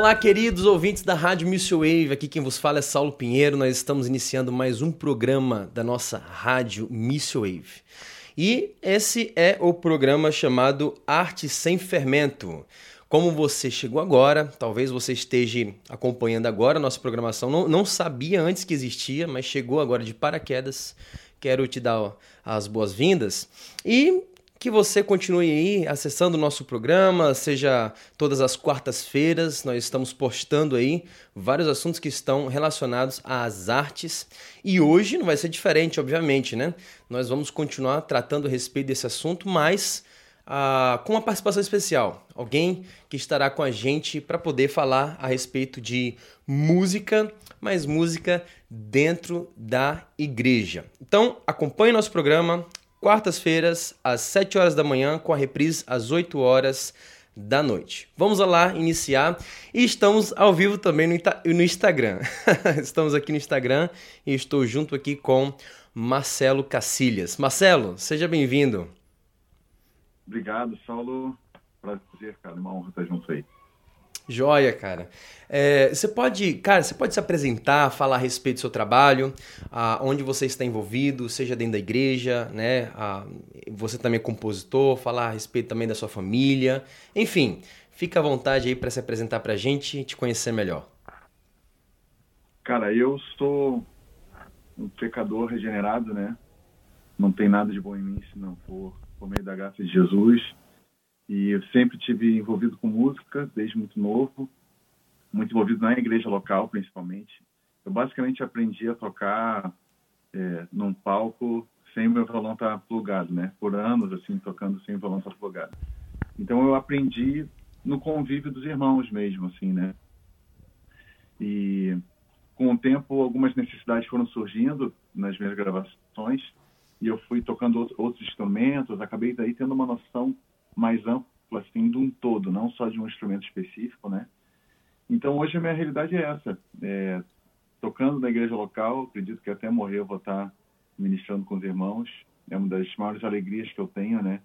Olá, queridos ouvintes da Rádio Missile Wave. Aqui quem vos fala é Saulo Pinheiro. Nós estamos iniciando mais um programa da nossa Rádio Missile Wave. E esse é o programa chamado Arte Sem Fermento. Como você chegou agora, talvez você esteja acompanhando agora a nossa programação, não, não sabia antes que existia, mas chegou agora de paraquedas. Quero te dar as boas-vindas. E que você continue aí acessando o nosso programa, seja todas as quartas-feiras, nós estamos postando aí vários assuntos que estão relacionados às artes. E hoje não vai ser diferente, obviamente, né? Nós vamos continuar tratando a respeito desse assunto, mas ah, com uma participação especial. Alguém que estará com a gente para poder falar a respeito de música, mas música dentro da igreja. Então, acompanhe nosso programa, quartas-feiras, às 7 horas da manhã, com a reprise às 8 horas da noite. Vamos lá iniciar e estamos ao vivo também no, no Instagram. estamos aqui no Instagram e estou junto aqui com Marcelo Cacilhas. Marcelo, seja bem-vindo. Obrigado, Saulo. Prazer, cara. Uma honra estar junto aí. Joia, cara. É, você pode, cara, você pode se apresentar, falar a respeito do seu trabalho, a, onde você está envolvido, seja dentro da igreja, né? A, você também é compositor, falar a respeito também da sua família, enfim, fica à vontade aí para se apresentar para a gente e te conhecer melhor. Cara, eu sou um pecador regenerado, né? Não tem nada de bom em mim se não for por meio da graça de Jesus. E eu sempre tive envolvido com música desde muito novo, muito envolvido na igreja local, principalmente. Eu basicamente aprendi a tocar é, num palco sem o meu violão estar plugado, né? Por anos, assim, tocando sem o violão estar plugado. Então eu aprendi no convívio dos irmãos mesmo, assim, né? E com o tempo, algumas necessidades foram surgindo nas minhas gravações e eu fui tocando outros instrumentos, acabei daí tendo uma noção mais ampla, assim, de um todo, não só de um instrumento específico, né? Então, hoje a minha realidade é essa. É, tocando na igreja local, acredito que até morrer eu vou estar ministrando com os irmãos. É uma das maiores alegrias que eu tenho, né?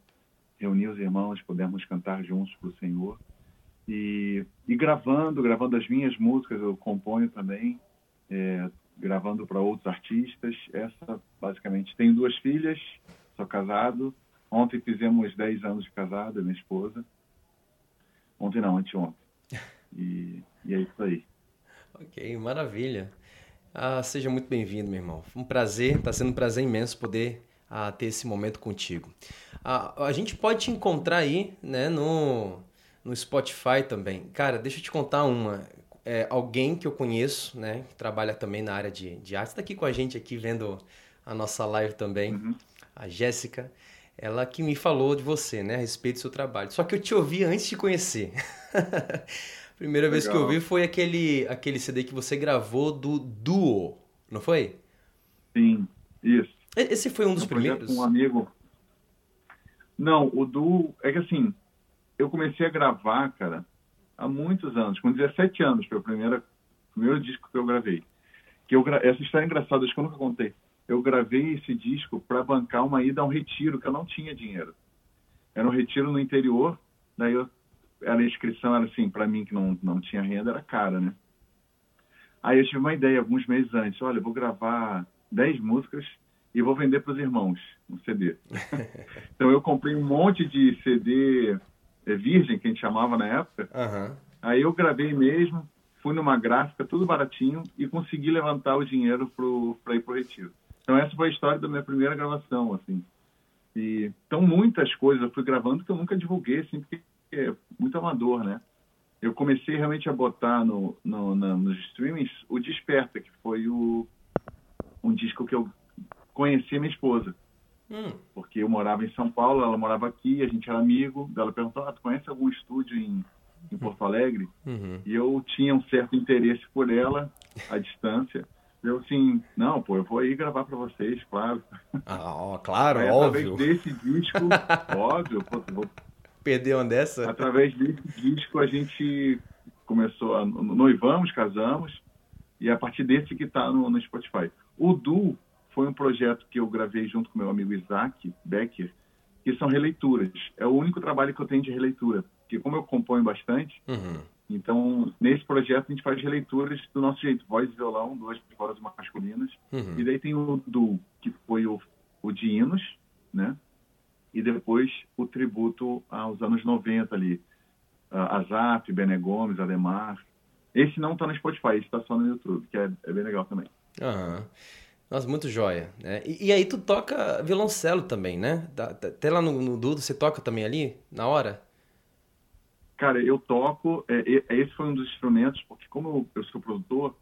Reunir os irmãos, podermos cantar juntos para o Senhor. E, e, gravando, gravando as minhas músicas, eu componho também, é, gravando para outros artistas. Essa, basicamente, tenho duas filhas, sou casado, Ontem fizemos 10 anos de casado, minha esposa. Ontem não, anteontem. E, e é isso aí. Ok, maravilha. Ah, seja muito bem-vindo, meu irmão. Um prazer, está sendo um prazer imenso poder ah, ter esse momento contigo. Ah, a gente pode te encontrar aí, né, no, no Spotify também. Cara, deixa eu te contar uma. É, alguém que eu conheço, né, que trabalha também na área de, de arte, está aqui com a gente aqui vendo a nossa live também, uhum. a Jéssica ela que me falou de você, né, a respeito do seu trabalho. Só que eu te ouvi antes de conhecer. Primeira Legal. vez que eu ouvi foi aquele, aquele CD que você gravou do Duo, não foi? Sim, isso. Esse foi um dos um primeiros? Um amigo. Não, o Duo é que assim, eu comecei a gravar, cara, há muitos anos, com 17 anos, foi o primeiro, primeiro disco que eu gravei. Que eu, essa história é engraçada, acho que eu nunca contei eu gravei esse disco para bancar uma ida a um retiro, que eu não tinha dinheiro. Era um retiro no interior, daí eu, a inscrição era assim, para mim que não, não tinha renda, era cara, né? Aí eu tive uma ideia alguns meses antes, olha, vou gravar 10 músicas e vou vender para os irmãos um CD. então eu comprei um monte de CD é, virgem, que a gente chamava na época. Uhum. Aí eu gravei mesmo, fui numa gráfica, tudo baratinho, e consegui levantar o dinheiro para ir para o retiro. Então essa foi a história da minha primeira gravação, assim. E, então muitas coisas eu fui gravando que eu nunca divulguei, assim, porque é muito amador, né? Eu comecei realmente a botar no, no na, nos streamings o Desperta, que foi o, um disco que eu conheci minha esposa. Hum. Porque eu morava em São Paulo, ela morava aqui, a gente era amigo. Ela perguntou: ah, tu conhece algum estúdio em, em Porto Alegre? Uhum. E eu tinha um certo interesse por ela, à distância. Eu assim, não, pô, eu vou aí gravar para vocês, claro. Ah, ó, claro, aí, óbvio. Através desse disco, óbvio, pô, vou... Perdeu uma dessa? Através desse disco a gente começou a noivamos, casamos, e é a partir desse que está no, no Spotify. O Du foi um projeto que eu gravei junto com meu amigo Isaac Becker, que são releituras. É o único trabalho que eu tenho de releitura. Porque como eu componho bastante, uhum. Então, nesse projeto, a gente faz releituras do nosso jeito, voz e violão, duas vozes masculinas. Uhum. E daí tem o duo, que foi o, o de hinos, né? E depois o tributo aos anos 90 ali. Uh, Azap, Bené Gomes, Ademar. Esse não está no Spotify, esse está só no YouTube, que é, é bem legal também. Aham. Uhum. Nossa, muito joia. Né? E, e, aí tu toca violoncelo também, né? Até lá no, no Dudo, você toca também ali, na hora? Cara, eu toco, é, é, esse foi um dos instrumentos, porque como eu, eu sou produtor,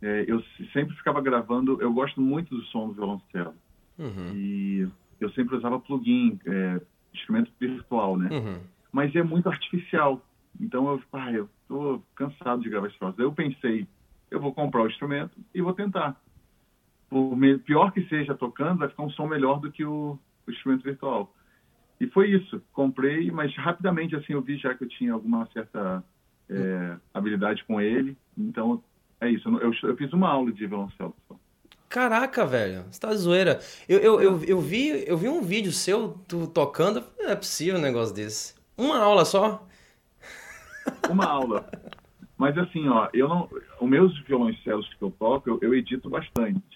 é, eu sempre ficava gravando, eu gosto muito do som do violoncelo. Uhum. E eu sempre usava plugin, é, instrumento virtual, né? Uhum. Mas é muito artificial. Então eu, ah, eu tô cansado de gravar esse troço. Eu pensei, eu vou comprar o instrumento e vou tentar por pior que seja tocando, vai ficar um som melhor do que o, o instrumento virtual. E foi isso. Comprei, mas rapidamente assim eu vi já que eu tinha alguma certa é, habilidade com ele. Então é isso. Eu, eu, fiz uma aula de violoncelo. Caraca, velho, você tá zoeira. Eu, eu, eu, eu, vi, eu vi um vídeo seu tu tocando. Não é possível um negócio desse. Uma aula só? Uma aula. Mas assim, ó, eu não. Os meus violoncelos que eu toco, eu, eu edito bastante.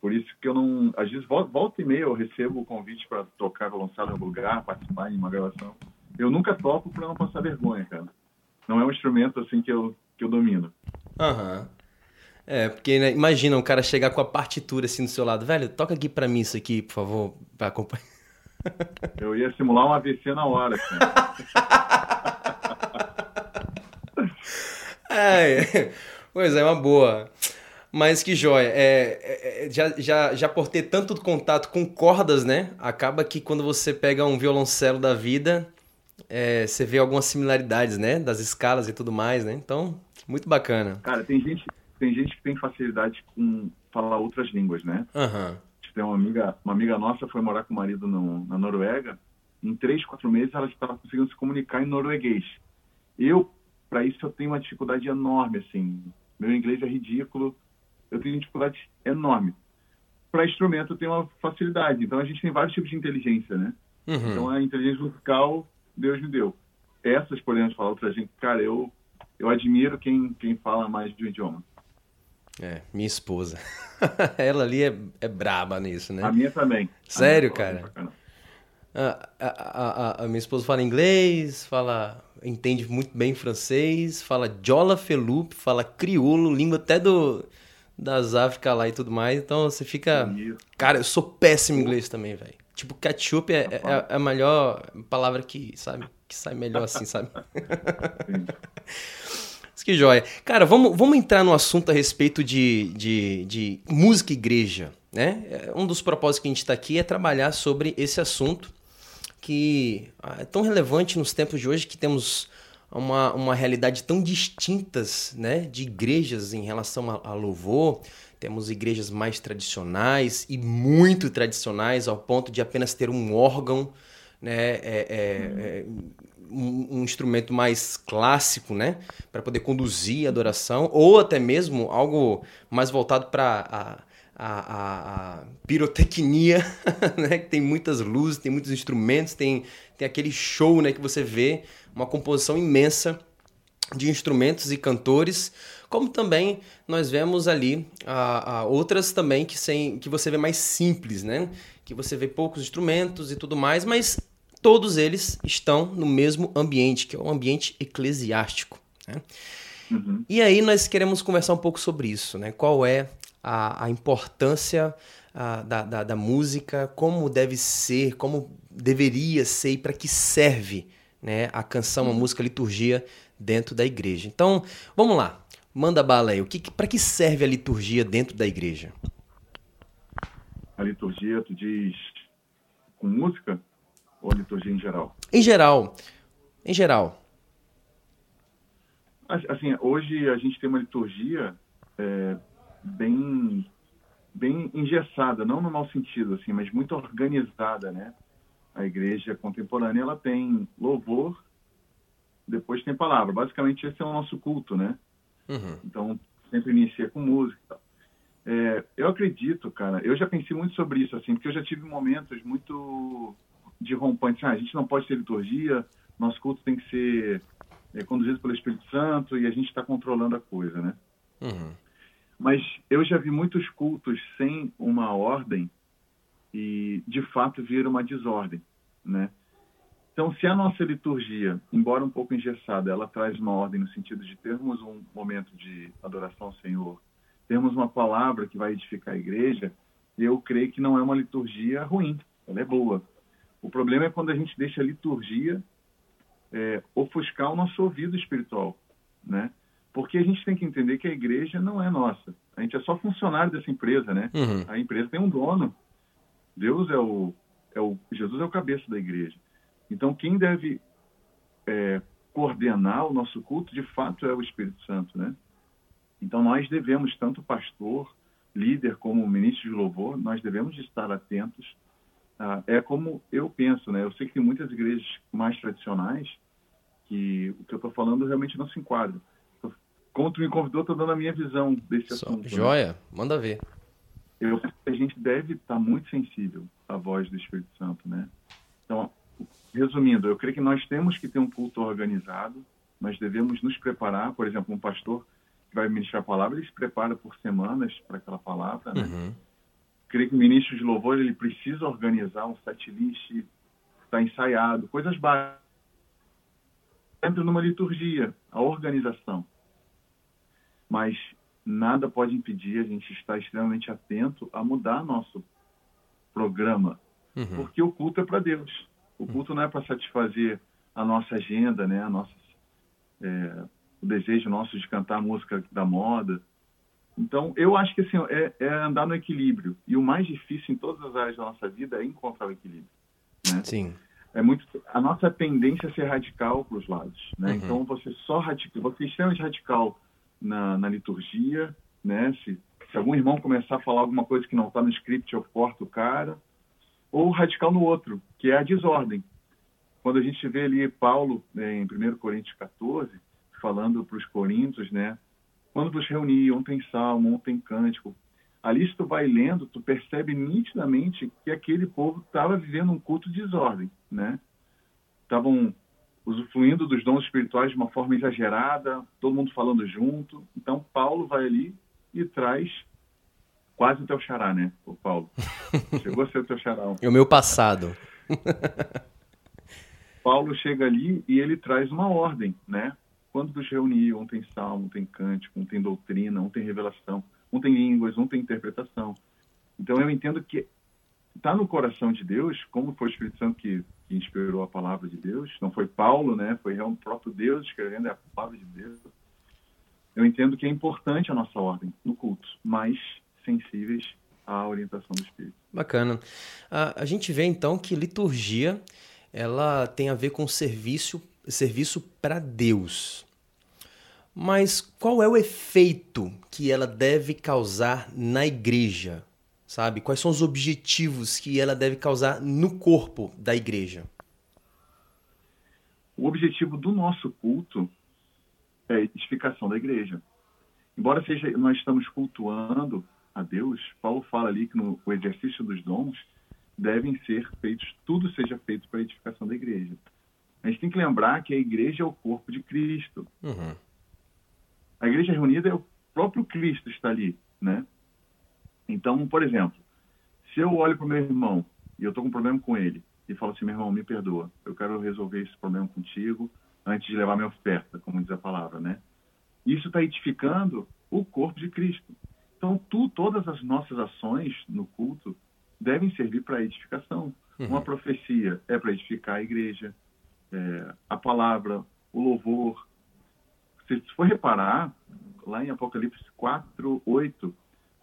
Por isso que eu não. Às vezes, volta e meia, eu recebo o convite para tocar violoncelo em algum lugar, participar em uma gravação. Eu nunca toco para não passar vergonha, cara. Não é um instrumento assim que eu, que eu domino. Aham. Uhum. É, porque né, imagina um cara chegar com a partitura assim do seu lado. Velho, toca aqui para mim isso aqui, por favor, para acompanhar. Eu ia simular um AVC na hora, cara. é, pois é, uma boa. Mas que joia. É, é, é, já, já, já por ter tanto contato com cordas, né? Acaba que quando você pega um violoncelo da vida, é, você vê algumas similaridades, né? Das escalas e tudo mais, né? Então, muito bacana. Cara, tem gente, tem gente que tem facilidade com falar outras línguas, né? Uhum. Tem uma amiga, uma amiga nossa foi morar com o marido no, na Noruega. Em três, quatro meses, ela estava conseguindo se comunicar em norueguês. Eu, para isso, eu tenho uma dificuldade enorme, assim. Meu inglês é ridículo eu tenho dificuldade enorme. Para instrumento eu tenho uma facilidade. Então a gente tem vários tipos de inteligência, né? Uhum. Então a inteligência musical Deus me deu. Essas podemos falar outra gente. Cara, eu eu admiro quem quem fala mais de um idioma. É, minha esposa. Ela ali é, é braba nisso, né? A minha também. Sério, minha cara? A, a, a, a, minha esposa fala inglês, fala entende muito bem francês, fala jola felup, fala crioulo, língua até do das Áfricas lá e tudo mais. Então você fica. Cara, eu sou péssimo em inglês também, velho. Tipo, ketchup é, é, é, a melhor palavra que, sabe? Que sai melhor assim, sabe? que joia. Cara, vamos, vamos entrar no assunto a respeito de, de, de música e igreja. Né? É, um dos propósitos que a gente está aqui é trabalhar sobre esse assunto que ah, é tão relevante nos tempos de hoje que temos uma, uma realidade tão distintas né, de igrejas em relação a, a louvor. Temos igrejas mais tradicionais e muito tradicionais, ao ponto de apenas ter um órgão, né, é, é, é um, um, instrumento mais clássico, né, para poder conduzir a adoração, ou até mesmo algo mais voltado para a, a, a, pirotecnia, né, que tem muitas luzes, tem muitos instrumentos, tem, tem aquele show né, que você vê uma composição imensa de instrumentos e cantores, como também nós vemos ali a, a outras também que, sem, que você vê mais simples, né? Que você vê poucos instrumentos e tudo mais, mas todos eles estão no mesmo ambiente, que é o ambiente eclesiástico. Né? Uhum. E aí nós queremos conversar um pouco sobre isso, né? Qual é a, a importância a, da, da, da música, como deve ser, como deveria ser e para que serve né, a canção, a música, a liturgia dentro da igreja. Então, vamos lá. Manda bala aí. O que, para que serve a liturgia dentro da igreja? A liturgia, tu diz com música ou a liturgia em geral? Em geral. Em geral. Assim, hoje a gente tem uma liturgia é, bem bem engessada, não no mau sentido, assim, mas muito organizada, né? a igreja contemporânea ela tem louvor, depois tem palavra. Basicamente esse é o nosso culto, né? Uhum. Então sempre inicia com música. É, eu acredito, cara. Eu já pensei muito sobre isso, assim, porque eu já tive momentos muito de rompante. Ah, a gente não pode ter liturgia, nosso culto tem que ser é conduzido pelo Espírito Santo e a gente está controlando a coisa, né? Uhum. Mas eu já vi muitos cultos sem uma ordem e, de fato, vira uma desordem, né? Então, se a nossa liturgia, embora um pouco engessada, ela traz uma ordem no sentido de termos um momento de adoração ao Senhor, termos uma palavra que vai edificar a igreja, eu creio que não é uma liturgia ruim, ela é boa. O problema é quando a gente deixa a liturgia é, ofuscar o nosso ouvido espiritual, né? Porque a gente tem que entender que a igreja não é nossa. A gente é só funcionário dessa empresa, né? Uhum. A empresa tem um dono. Deus é o, é o Jesus é o cabeça da igreja. Então quem deve é, coordenar o nosso culto, de fato, é o Espírito Santo, né? Então nós devemos tanto pastor, líder como ministro de louvor, nós devemos estar atentos ah, é como eu penso, né? Eu sei que tem muitas igrejas mais tradicionais que o que eu estou falando realmente não se enquadra. Como tu me convidou, estou dando a minha visão desse Só, assunto. né? Joia, né? manda ver. Eu penso que a gente deve estar muito sensível à voz do Espírito Santo, né? Então, resumindo, eu creio que nós temos que ter um culto organizado, nós devemos nos preparar, por exemplo, um pastor que vai ministrar a palavra, ele se prepara por semanas para aquela palavra, né? Uhum. creio que o ministro de louvor ele precisa organizar um set list, está ensaiado, coisas básicas. Entra numa liturgia, a organização. Mas nada pode impedir a gente estar extremamente atento a mudar nosso programa, Uhum. porque o culto é para Deus. O culto não é para satisfazer a nossa agenda, né? A nossa, é, o desejo nosso de cantar a música da moda. Então, eu acho que assim, é, é andar no equilíbrio. E o mais difícil em todas as áreas da nossa vida é encontrar o equilíbrio. Né? Sim. É muito a nossa tendência é ser radical para os lados. Né? Uhum. Então, você só radical, você é extremamente radical na, na liturgia, né? Se, se algum irmão começar a falar alguma coisa que não está no script, eu corto o cara. Ou radical no outro, que é a desordem. Quando a gente vê ali Paulo né, em 1 Coríntios 14, falando para os coríntios, né? Quando vos reuni, um tem salmo, um tem cântico. Ali, se tu vai lendo, tu percebe nitidamente que aquele povo estava vivendo um culto de desordem, né? Estavam usufruindo dos dons espirituais de uma forma exagerada, todo mundo falando junto. Então, Paulo vai ali e traz quase o teu xará, né, o Paulo? Chegou a ser o teu xará. É o meu passado. Paulo chega ali e ele traz uma ordem, né? Quando vos reunir, um tem salmo, um tem cântico, um tem doutrina, um tem revelação, um tem línguas, um tem interpretação. Então eu entendo que está no coração de Deus, como foi o Espírito Santo que, que inspirou a palavra de Deus, não foi Paulo, né? Foi o próprio Deus escrevendo a palavra de Deus. Eu entendo que é importante a nossa ordem no culto, mas sensíveis à orientação do Espírito. Bacana. A, a gente vê então que liturgia ela tem a ver com serviço, serviço para Deus. Mas qual é o efeito que ela deve causar na igreja? Sabe? Quais são os objetivos que ela deve causar no corpo da igreja? O objetivo do nosso culto é a edificação da igreja. Embora seja nós estamos cultuando a Deus, Paulo fala ali que no o exercício dos dons devem ser feitos, tudo seja feito para a edificação da igreja. A gente tem que lembrar que a igreja é o corpo de Cristo. Uhum. A igreja reunida é o próprio Cristo está ali, né? Então, por exemplo, se eu olho para o meu irmão e eu estou com um problema com ele e falo assim, meu irmão, me perdoa, eu quero resolver esse problema contigo antes de levar minha oferta, como diz a palavra, né? Isso está edificando o corpo de Cristo. Então, tu, todas as nossas ações no culto devem servir para edificação. Uhum. Uma profecia é para edificar a igreja, é, a palavra, o louvor. Se for reparar, lá em Apocalipse 4, 8,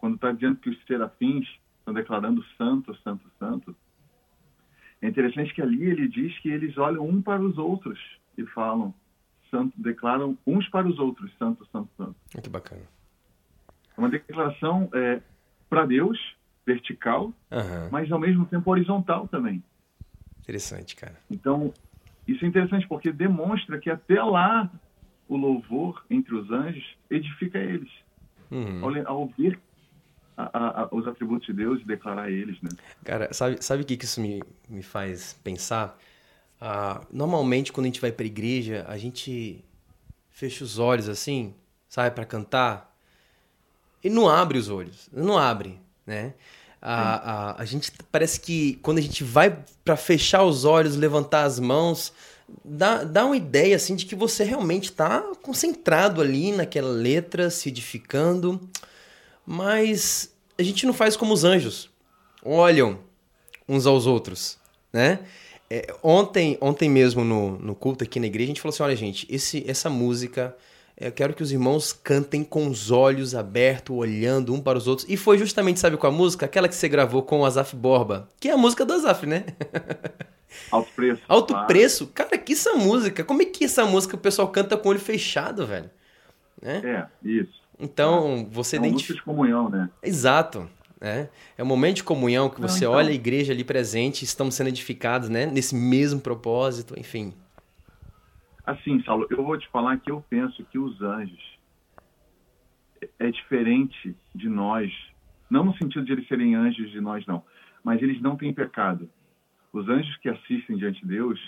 quando está dizendo que os serafins estão declarando santo, santo, santo, é interessante que ali ele diz que eles olham um para os outros e falam, santo, declaram uns para os outros, santo, santo, santo. Que bacana. É uma declaração é, para Deus, vertical, Uhum. mas ao mesmo tempo horizontal também. Interessante, cara. Então, isso é interessante porque demonstra que até lá o louvor entre os anjos edifica eles. Uhum. Ao, ao ouvir a, a, os atributos de Deus e declarar eles, né? Cara, sabe, sabe o que, que isso me, me faz pensar? Ah, normalmente, quando a gente vai para a igreja, a gente fecha os olhos assim, sai para cantar, ele não abre os olhos, não abre, né? A, a, a gente parece que quando a gente vai para fechar os olhos, levantar as mãos, dá, dá uma ideia assim de que você realmente está concentrado ali naquela letra, se edificando, mas a gente não faz como os anjos, olham uns aos outros, né? É, ontem, ontem mesmo no, no culto aqui na igreja, a gente falou assim: olha, gente, esse, essa música, eu quero que os irmãos cantem com os olhos abertos, olhando um para os outros. E foi justamente, sabe qual a música? Aquela que você gravou com o Azaf Borba, que é a música do Azaf, né? Alto preço. Alto preço? Cara, que essa música? Como é que essa música o pessoal canta com o olho fechado, velho? Né? É, isso. Então, você é uma identifica... de comunhão, né? Exato. É, é um momento de comunhão que você então... olha a igreja ali presente, estamos sendo edificados, né? Nesse mesmo propósito, enfim. Assim, Saulo, eu vou te falar que eu penso que os anjos é diferente de nós, não no sentido de eles serem anjos de nós, não, mas eles não têm pecado. Os anjos que assistem diante de Deus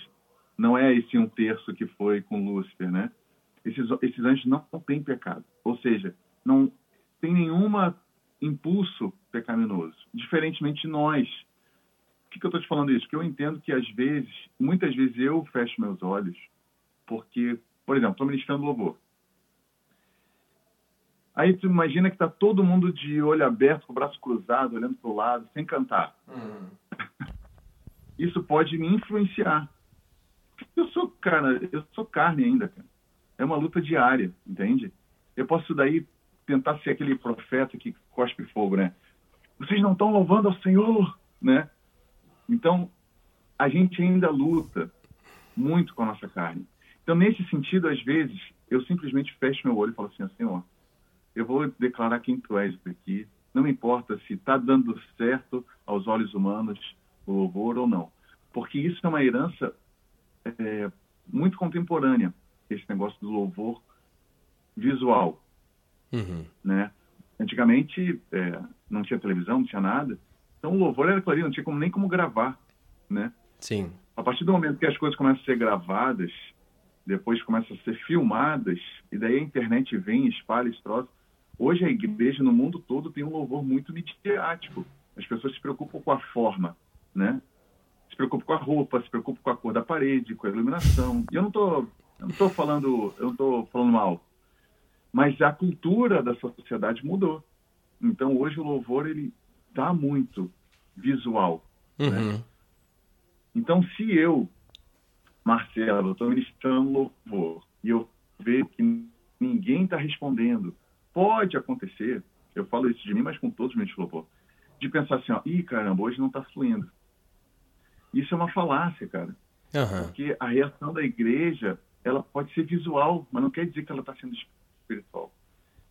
não é esse um terço que foi com Lúcifer, né? Esses, esses anjos não têm pecado, ou seja, não tem nenhuma impulso pecaminoso, diferentemente de nós. Por que, que eu estou te falando isso? Porque eu entendo que às vezes, muitas vezes eu fecho meus olhos, porque, por exemplo, estou ministrando louvor. Aí tu imagina que está todo mundo de olho aberto, com o braço cruzado, olhando para o lado, sem cantar. Uhum. Isso pode me influenciar. Eu sou, cara, eu sou carne ainda, cara. É uma luta diária, entende? Eu posso daí tentar ser aquele profeta que cospe fogo, né? Vocês não estão louvando ao Senhor, né? Então, a gente ainda luta muito com a nossa carne. Então, nesse sentido, às vezes, eu simplesmente fecho meu olho e falo assim, Senhor, eu vou declarar quem tu és aqui. Não importa se está dando certo aos olhos humanos o louvor ou não. Porque isso é uma herança é, muito contemporânea, esse negócio do louvor visual. Uhum. Né? Antigamente é, não tinha televisão, não tinha nada. Então o louvor era clarinho, não tinha como, nem como gravar. Né? Sim. A partir do momento que as coisas começam a ser gravadas, depois começam a ser filmadas, e daí a internet vem, espalha esse troço. Hoje a igreja no mundo todo tem um louvor muito midiático. As pessoas se preocupam com a forma, né? Se preocupam com a roupa, se preocupam com a cor da parede, com a iluminação. E eu não tô, eu não tô falando, eu tô falando mal. Mas a cultura da sociedade mudou. Então hoje o louvor ele tá muito visual. Né? Uhum. Né? Então se eu, Marcelo, estou ministrando louvor e eu vejo que ninguém está respondendo, pode acontecer. Eu falo isso de mim, mas com todos os de louvor, de pensar assim, ó, ih caramba, hoje não está fluindo. Isso é uma falácia, cara. Uhum. Porque a reação da igreja, ela pode ser visual, mas não quer dizer que ela está sendo espiritual.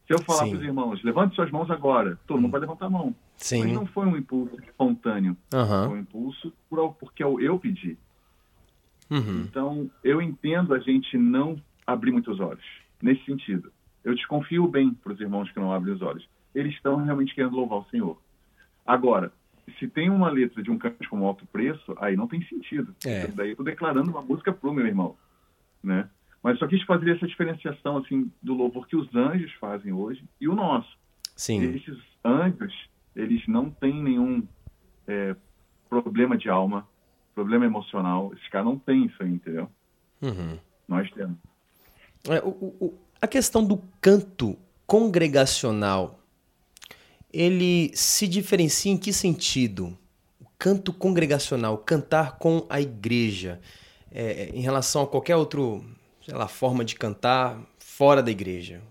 Se eu falar para os irmãos, levante suas mãos agora, todo mundo vai levantar a mão. Sim. Mas não foi um impulso espontâneo. Uhum. Foi um impulso porque eu pedi. Uhum. Então, eu entendo a gente não abrir muitos olhos, nesse sentido. Eu desconfio bem para os irmãos que não abrem os olhos. Eles estão realmente querendo louvar o Senhor. Agora, se tem uma letra de um canto como alto preço, aí não tem sentido. É. Daí eu estou declarando uma música para o meu irmão. Né? Mas só quis fazer essa diferenciação assim do louvor que os anjos fazem hoje e o nosso. Sim. Esses anjos, eles não têm nenhum é, problema de alma, problema emocional. Esses caras não têm isso aí, entendeu? Uhum. Nós temos. É, o, o, a questão do canto congregacional, ele se diferencia em que sentido? O canto congregacional, cantar com a igreja, é, em relação a qualquer outro sei lá, forma de cantar fora da igreja?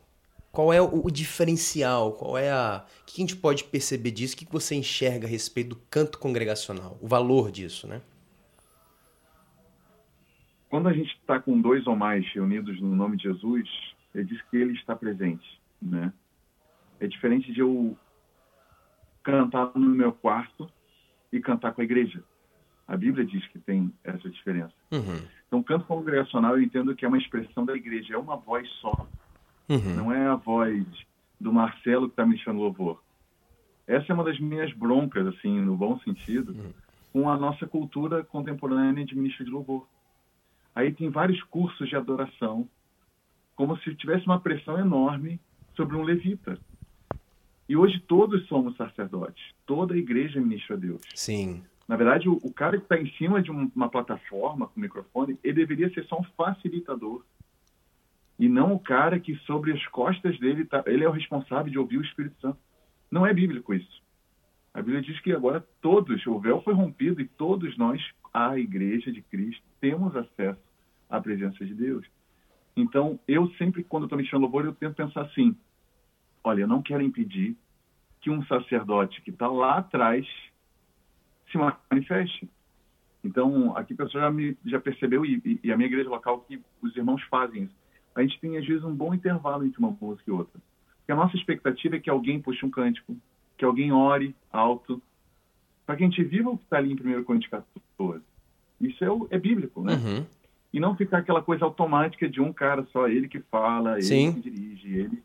Qual é o, o diferencial? Qual é a. O que a gente pode perceber disso? O que você enxerga a respeito do canto congregacional? O valor disso, né? Quando a gente está com dois ou mais reunidos no nome de Jesus, ele diz que ele está presente, né? É diferente de eu cantar no meu quarto e cantar com a igreja. A Bíblia diz que tem essa diferença. Uhum. Então, canto congregacional eu entendo que é uma expressão da igreja, é uma voz só. Uhum. Não é a voz do Marcelo que está me chamando louvor. Essa é uma das minhas broncas, assim, no bom sentido, uhum. com a nossa cultura contemporânea de ministro de louvor. Aí tem vários cursos de adoração como se tivesse uma pressão enorme sobre um levita. E hoje todos somos sacerdotes. Toda a igreja ministra a Deus. Sim. Na verdade, o, o cara que está em cima de um, uma plataforma com microfone, ele deveria ser só um facilitador. E não o cara que sobre as costas dele, tá, ele é o responsável de ouvir o Espírito Santo. Não é bíblico isso. A Bíblia diz que agora todos, o véu foi rompido e todos nós, a igreja de Cristo, temos acesso à presença de Deus. Então, eu sempre, quando estou mexendo louvor, eu tento pensar assim: olha, eu não quero impedir que um sacerdote que está lá atrás se manifeste. Então, aqui a pessoa já, me, já percebeu, e, e, a minha igreja local, que os irmãos fazem isso. A gente tem, às vezes, um bom intervalo entre uma música e outra. Porque a nossa expectativa é que alguém puxe um cântico, que alguém ore alto, para que a gente viva o que está ali em 1 Coríntios 14. Isso é, o, é bíblico, né? Uhum. E não ficar aquela coisa automática de um cara só, ele que fala, Sim. ele que dirige, ele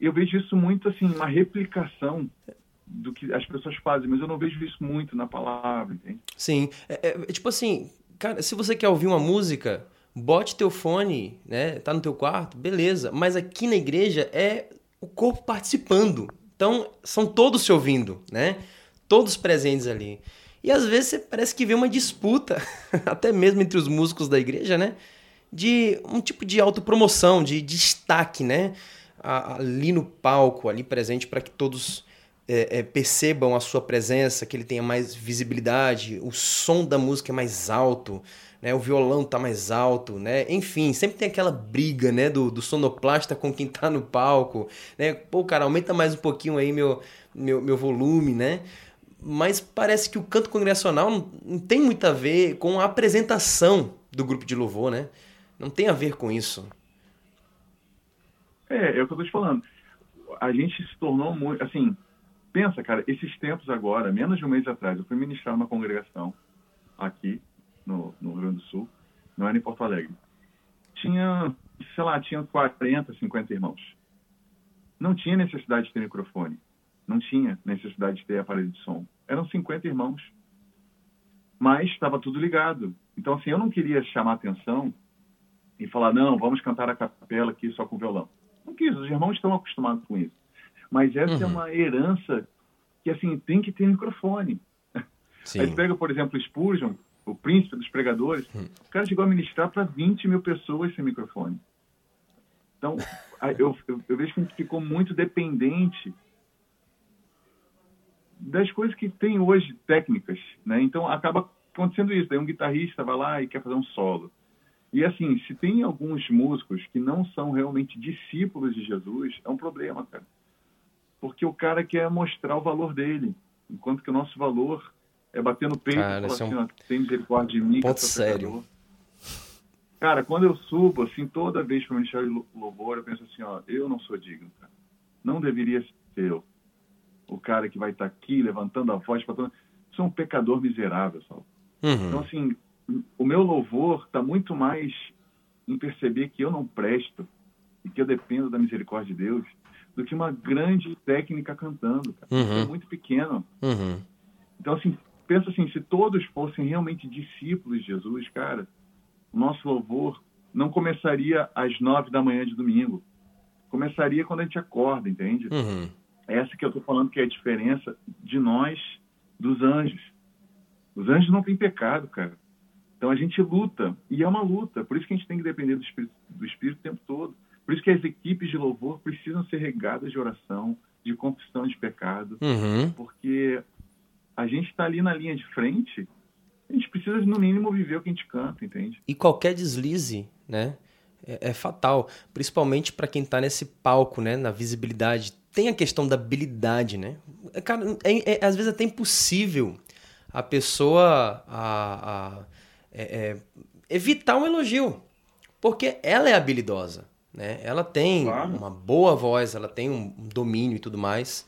eu vejo isso muito assim, uma replicação do que as pessoas fazem, mas eu não vejo isso muito na palavra, entende? Sim. É, é, tipo assim, cara, se você quer ouvir uma música, bote teu fone, né? Tá no teu quarto, beleza. Mas aqui na igreja é o corpo participando. Então, são todos se ouvindo, né? Todos presentes ali. E às vezes parece que vê uma disputa, até mesmo entre os músicos da igreja, né? De um tipo de autopromoção, de destaque, né? ali no palco, ali presente, para que todos é, é, percebam a sua presença, que ele tenha mais visibilidade, o som da música é mais alto, né? o violão tá mais alto, né? Enfim, sempre tem aquela briga, né, do, do sonoplasta com quem tá no palco, né? Pô, cara, aumenta mais um pouquinho aí meu, meu, meu volume, né? Mas parece que o canto congregacional não, não tem muito a ver com a apresentação do grupo de louvor, né? Não tem a ver com isso. É, é o que eu tô te falando. A gente se tornou muito, assim, pensa, cara, esses tempos agora, menos de um mês atrás, eu fui ministrar uma congregação aqui no, no Rio Grande do Sul, não era em Porto Alegre. Tinha, sei lá, tinha 40, 50 irmãos. Não tinha necessidade de ter microfone. Não tinha necessidade de ter aparelho de som. Eram 50 irmãos. Mas estava tudo ligado. Então, assim, eu não queria chamar atenção e falar, não, vamos cantar a capela aqui só com violão. Não quis, os irmãos estão acostumados com isso. Mas essa é uhum. é uma herança que, assim, tem que ter microfone. Sim. Aí pega, por exemplo, Spurgeon, o príncipe dos pregadores, uhum. o cara chegou a ministrar para 20 mil pessoas sem microfone. Então, eu, eu, eu, vejo que a gente ficou muito dependente das coisas que tem hoje, técnicas, né? Então, acaba acontecendo isso. Daí um guitarrista vai lá e quer fazer um solo. E assim, se tem alguns músicos que não são realmente discípulos de Jesus, é um problema, cara. Porque o cara quer mostrar o valor dele, enquanto que o nosso valor é bater no peito cara, e falar é um... assim, tem misericórdia de mim, Ponto sério. Cara, quando eu subo, assim, toda vez para o Ministério de Louvor, eu penso assim, ó, eu não sou digno, cara. Não deveria ser eu. O cara que vai estar tá aqui levantando a voz para todo Sou um pecador miserável, sabe? Uhum. Então, assim, o meu louvor está muito mais em perceber que eu não presto e que eu dependo da misericórdia de Deus do que uma grande técnica cantando. Cara. Uhum. É muito pequeno. Uhum. Então, assim, pensa assim, se todos fossem realmente discípulos de Jesus, cara, o nosso louvor não começaria às nove da manhã de domingo. Começaria quando a gente acorda, entende? Uhum. Essa que eu estou falando que é a diferença de nós dos anjos. Os anjos não têm pecado, cara. Então a gente luta, e é uma luta, por isso que a gente tem que depender do Espírito, do Espírito o tempo todo. Por isso que as equipes de louvor precisam ser regadas de oração, de confissão de pecado, uhum. porque a gente está ali na linha de frente, a gente precisa, no mínimo, viver o que a gente canta, entende? E qualquer deslize, né, é, é fatal, principalmente para quem está nesse palco, né, na visibilidade. Tem a questão da habilidade, né? Cara, é, é, às vezes é até impossível a pessoa a, a é, é, evitar um elogio, porque ela é habilidosa, né? Ela tem claro. uma boa voz, ela tem um domínio e tudo mais.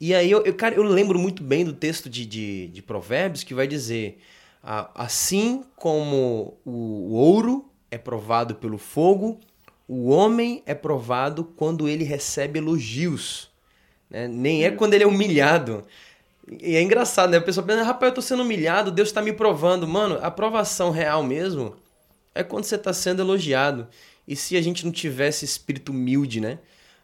E aí, eu, eu, cara, eu lembro muito bem do texto de, de, de Provérbios que vai dizer: assim como o ouro é provado pelo fogo, o homem é provado quando ele recebe elogios. Né? Nem é quando ele é humilhado. E é engraçado, né? A pessoa pensa, rapaz, eu tô sendo humilhado, Deus tá me provando. Mano, a aprovação real mesmo é quando você tá sendo elogiado. E se a gente não tivesse espírito humilde, né?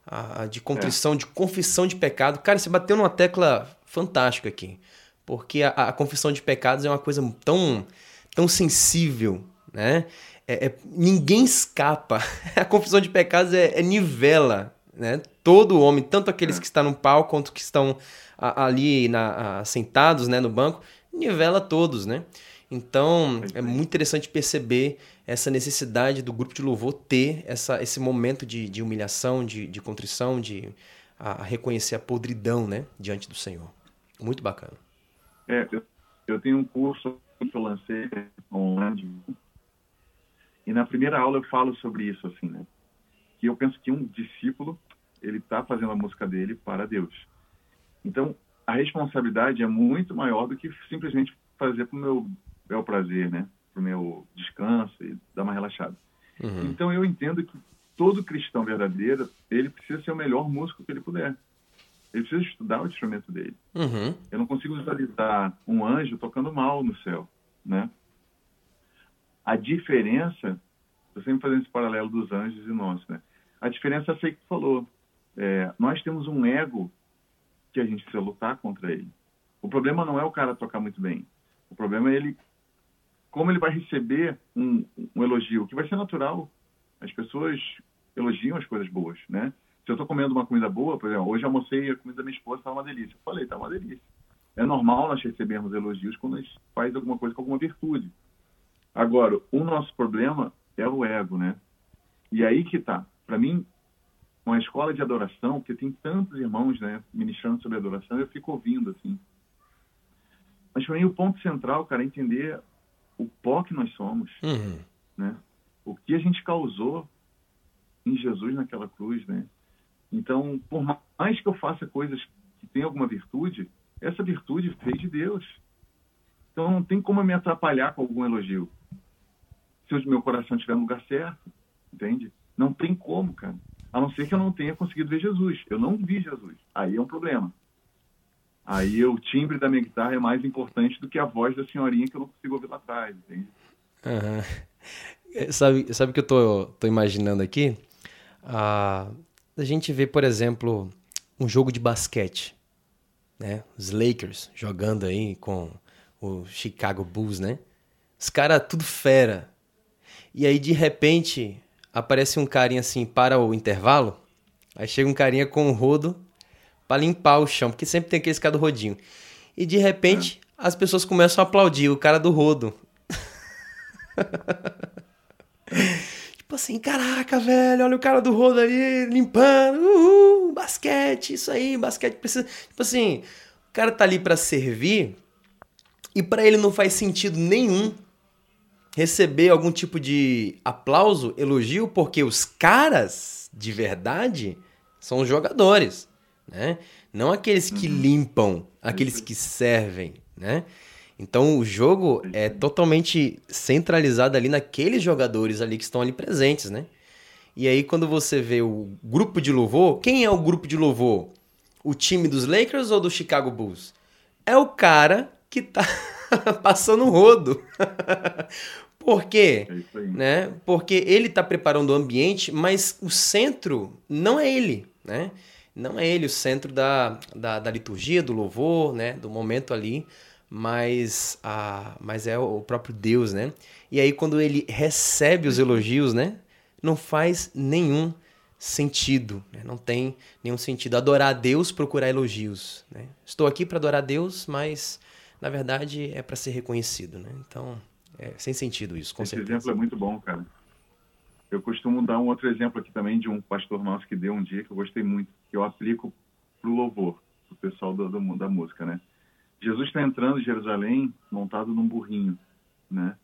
A, a de contrição, é. de confissão de pecado. Cara, você bateu numa tecla fantástica aqui. Porque a, a confissão de pecados é uma coisa tão, tão sensível, né? É, é, ninguém escapa. A confissão de pecados é, é, nivela, né? Todo homem, tanto aqueles que estão no palco quanto que estão a, ali na, a, sentados, né, no banco, nivela todos, né? Então, é muito interessante perceber essa necessidade do grupo de louvor ter essa, esse momento de, de humilhação, de, de contrição, de a, reconhecer a podridão né, diante do Senhor. Muito bacana. É, eu, eu tenho um curso que eu lancei online e na primeira aula eu falo sobre isso, assim, né? Que eu penso que um discípulo, ele está fazendo a música dele para Deus. Então, a responsabilidade é muito maior do que simplesmente fazer para o meu bel prazer, né? Para o meu descanso e dar uma relaxada. Uhum. Então, eu entendo que todo cristão verdadeiro, ele precisa ser o melhor músico que ele puder. Ele precisa estudar o instrumento dele. Uhum. Eu não consigo visualizar um anjo tocando mal no céu, né? A diferença, estou sempre fazendo esse paralelo dos anjos e nós, né? A diferença é essa que tu falou. É, nós temos um ego que a gente precisa lutar contra ele. O problema não é o cara tocar muito bem. O problema é ele como ele vai receber um, um elogio, que vai ser natural. As pessoas elogiam as coisas boas, né? Se eu estou comendo uma comida boa, por exemplo, hoje almocei a comida da minha esposa, estava uma delícia. Eu falei, está uma delícia. É normal nós recebermos elogios quando a gente faz alguma coisa com alguma virtude. Agora, o nosso problema é o ego, né? E aí que tá. Para mim, uma escola de adoração, porque tem tantos irmãos, né, ministrando sobre adoração, eu fico ouvindo assim. Mas para mim o ponto central, cara, é entender o pó que nós somos, uhum. né? O que a gente causou em Jesus naquela cruz, né? Então, por mais que eu faça coisas que tenham alguma virtude, essa virtude veio de Deus. Então, não tem como eu me atrapalhar com algum elogio. Se o meu coração estiver no lugar certo, entende? Não tem como, cara. A não ser que eu não tenha conseguido ver Jesus. Eu não vi Jesus. Aí é um problema. Aí o timbre da minha guitarra é mais importante do que a voz da senhorinha que eu não consigo ouvir lá atrás, entende? Uhum. Sabe, sabe o que eu tô, tô imaginando aqui? A gente vê, por exemplo, um jogo de basquete, né? Os Lakers jogando aí com o Chicago Bulls, né? Os caras tudo fera. E aí, de repente, aparece um carinha assim para o intervalo. Aí chega um carinha com um rodo para limpar o chão, porque sempre tem aquele cara do rodinho. E de repente, é. as pessoas começam a aplaudir o cara do rodo. tipo assim, caraca, velho, olha o cara do rodo ali limpando, uhul, basquete, isso aí, basquete precisa. Tipo assim, o cara tá ali para servir e para ele não faz sentido nenhum receber algum tipo de aplauso, elogio, porque os caras de verdade são os jogadores, né? Não aqueles que uhum. limpam, aqueles que servem, né? Então o jogo é totalmente centralizado ali naqueles jogadores ali que estão ali presentes, né? E aí quando você vê o grupo de louvor, quem é o grupo de louvor? O time dos Lakers ou do Chicago Bulls? É o cara que tá passando o rodo. Por quê? É né? Porque ele está preparando o ambiente, mas o centro não é ele, né? Não é ele o centro da, da, da liturgia, do louvor, né? Do momento ali, mas, a, mas é o próprio Deus, né? E aí quando ele recebe os elogios, né? Não faz nenhum sentido, né? não tem nenhum sentido. Adorar a Deus, procurar elogios. Né? Estou aqui para adorar a Deus, mas na verdade é para ser reconhecido. Né? Então, é sem sentido isso, com Esse certeza. exemplo é muito bom, cara. Eu costumo dar um outro exemplo aqui também de um pastor nosso que deu um dia que eu gostei muito, que eu aplico para o louvor, para o pessoal do, do, da música, né? Jesus está entrando em Jerusalém montado num burrinho, né?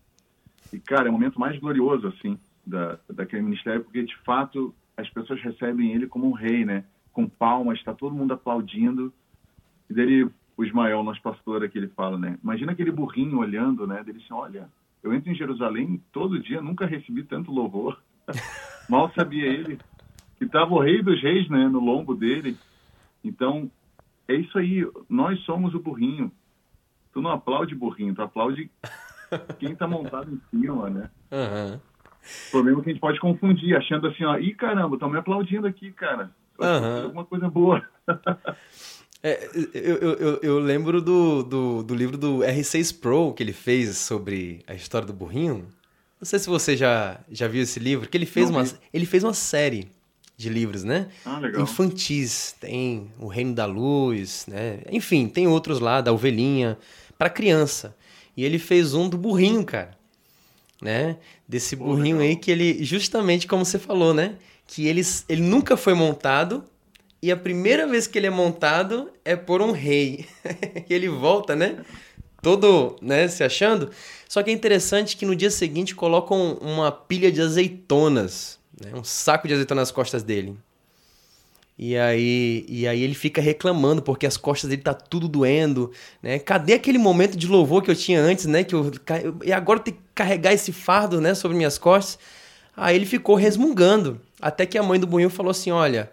E, cara, é o momento mais glorioso, assim, da, daquele ministério, porque, de fato, as pessoas recebem ele como um rei, né? Com palmas, está todo mundo aplaudindo. E dele, o Ismael, nosso pastor aqui, ele fala, né? Imagina aquele burrinho olhando, né? Ele diz, olha, eu entro em Jerusalém todo dia, nunca recebi tanto louvor. Mal sabia ele que estava o rei dos reis, né? No lombo dele. Então, é isso aí. Nós somos o burrinho. Tu não aplaude burrinho, tu aplaude quem está montado em cima, né? Uhum. O problema é que a gente pode confundir, achando assim, ó, ih, caramba, estão me aplaudindo aqui, cara. Uhum. Alguma coisa boa. É, eu, eu, eu, lembro do, do, do, livro do R6 Pro que ele fez sobre a história do burrinho. Não sei se você já, já viu esse livro, que ele fez, uma, ele fez uma série de livros, né? Ah, legal. Infantis. Tem O Reino da Luz, né? Enfim, tem outros lá, da Ovelhinha, para criança. E ele fez um do burrinho, cara. Né? Desse burrinho aí que ele, justamente como você falou, né? Que ele, ele nunca foi montado e a primeira vez que ele é montado é por um rei. e ele volta, né? Todo, né, se achando. Só que é interessante que no dia seguinte colocam uma pilha de azeitonas, né? um saco de azeitona nas costas dele. E aí, e aí ele fica reclamando porque as costas dele tá tudo doendo, né? Cadê aquele momento de louvor que eu tinha antes, né? Que eu, e agora tem que carregar esse fardo, né, sobre minhas costas. Aí ele ficou resmungando, até que a mãe do burrinho falou assim: "Olha,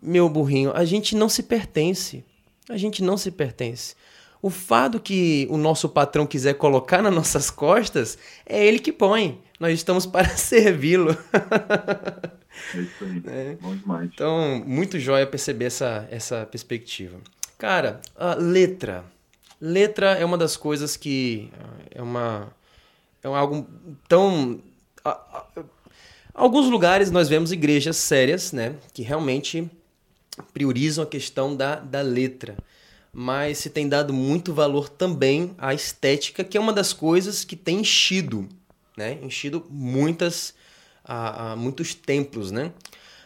meu burrinho, a gente não se pertence. A gente não se pertence. O fardo que o nosso patrão quiser colocar nas nossas costas é ele que põe. Nós estamos para servi-lo. É isso aí. É. Bom demais. Então, muito jóia perceber essa, essa perspectiva. Cara, a letra. Letra é uma das coisas que ah, é uma é algo tão alguns lugares nós vemos igrejas sérias, né, que realmente priorizam a questão da, da letra, mas se tem dado muito valor também à estética, que é uma das coisas que tem enchido, né, enchido muitas a, a muitos templos, né?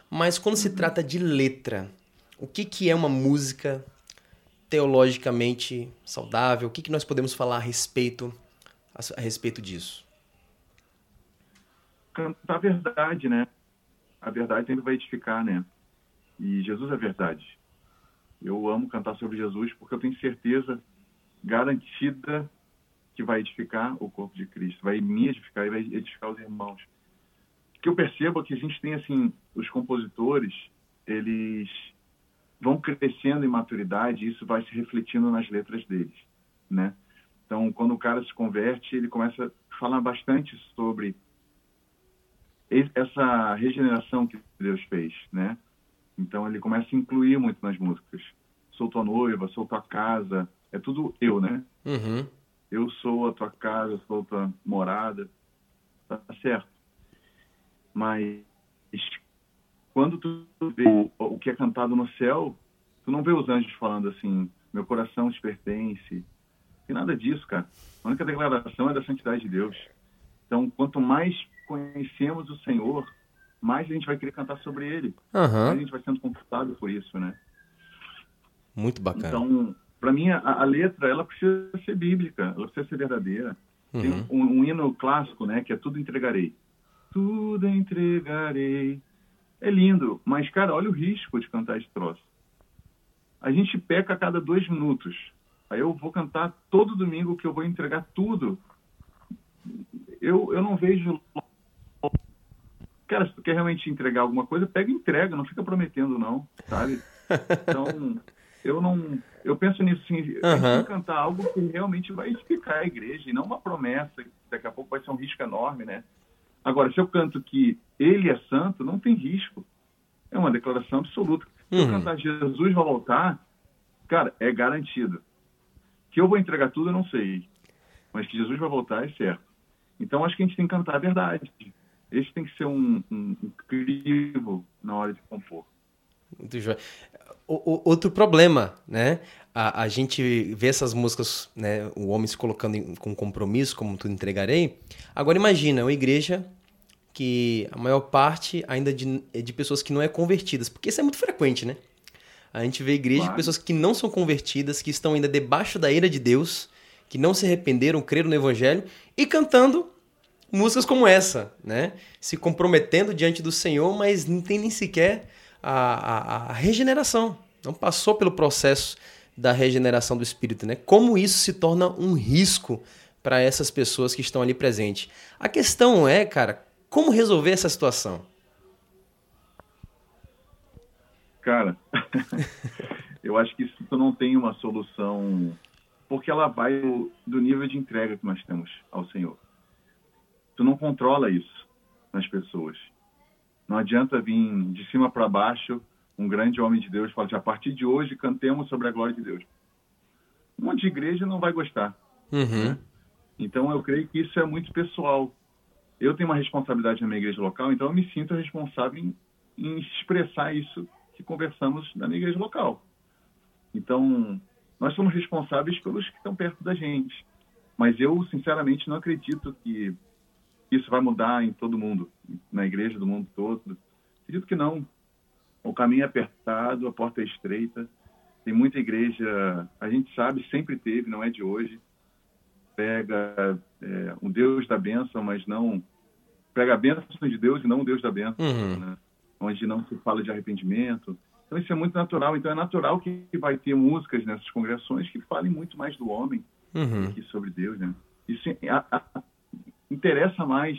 Mas quando se trata de letra, o que, que é uma música teologicamente saudável? O que, que nós podemos falar a respeito, a, a respeito disso? Cantar a verdade, né? A verdade sempre vai edificar, né? E Jesus é verdade. Eu amo cantar sobre Jesus porque eu tenho certeza garantida que vai edificar o corpo de Cristo, vai me edificar e vai edificar os irmãos que eu percebo é que a gente tem assim os compositores eles vão crescendo em maturidade e isso vai se refletindo nas letras deles, né? Então, quando o cara se converte, ele começa a falar bastante sobre essa regeneração que Deus fez, né? Então, ele começa a incluir muito nas músicas. Sou tua noiva, sou tua casa, é tudo eu, né? Uhum. Eu sou a tua casa, sou a tua morada, tá certo? Mas quando tu vê o que é cantado no céu, tu não vê os anjos falando assim, meu coração te pertence. E nada disso, cara. A única declaração é da santidade de Deus. Então, quanto mais conhecemos o Senhor, mais a gente vai querer cantar sobre Ele. Uhum. A gente vai sendo confortável por isso, né? Muito bacana. Então, para mim, a, a, letra, ela precisa ser bíblica, ela precisa ser verdadeira. Uhum. Tem um, um, hino clássico, né, que é Tudo Entregarei tudo entregarei. É lindo, mas, cara, olha o risco de cantar esse troço. A gente peca a cada dois minutos. Aí eu vou cantar todo domingo que eu vou entregar tudo. Eu, eu não vejo. Cara, se tu quer realmente entregar alguma coisa, pega e entrega, não fica prometendo, não, sabe? Então, eu não. Eu penso nisso assim, uhum. cantar algo que realmente vai explicar a igreja, e não uma promessa, que daqui a pouco vai ser um risco enorme, né? Agora, se eu canto que ele é santo, não tem risco. É uma declaração absoluta. Se eu uhum. cantar Jesus vai voltar, cara, é garantido. Que eu vou entregar tudo, eu não sei. Mas que Jesus vai voltar, é certo. Então, acho que a gente tem que cantar a verdade. Esse tem que ser um, um, um crivo na hora de compor. Muito joia. O, o, outro problema, né? A, a gente vê essas músicas, né? O homem se colocando em, com compromisso, como tu entregarei. Agora imagina uma igreja que a maior parte ainda de, é de pessoas que não é convertidas, porque isso é muito frequente, né? A gente vê igreja claro. de pessoas que não são convertidas, que estão ainda debaixo da ira de Deus, que não se arrependeram, creram no evangelho e cantando músicas como essa, né? Se comprometendo diante do Senhor, mas não tem nem sequer a, a, a regeneração. Não passou pelo processo da regeneração do espírito, né? Como isso se torna um risco para essas pessoas que estão ali presentes. A questão é, cara, como resolver essa situação? Cara, eu acho que isso não tem uma solução, porque ela vai do, do nível de entrega que nós temos ao Senhor. Tu não controla isso. nas pessoas. Não adianta vir de cima para baixo um grande homem de Deus falar, a partir de hoje cantemos sobre a glória de Deus. Um monte de igreja não vai gostar. Uhum. Né? Então eu creio que isso é muito pessoal. Eu tenho uma responsabilidade na minha igreja local, então eu me sinto responsável em, em expressar isso que conversamos na minha igreja local. Então, nós somos responsáveis pelos que estão perto da gente. Mas eu, sinceramente, não acredito que isso vai mudar em todo mundo, na igreja do mundo todo. Acredito que não. O caminho é apertado, a porta é estreita. Tem muita igreja, a gente sabe, sempre teve, não é de hoje. Pega é, um Deus da bênção, mas não. Pega a bênção de Deus e não o Deus da bênção. Uhum. Né? Onde não se fala de arrependimento. Então isso é muito natural. Então é natural que vai ter músicas nessas congregações que falem muito mais do homem uhum. que sobre Deus. Né? Isso a, a, interessa mais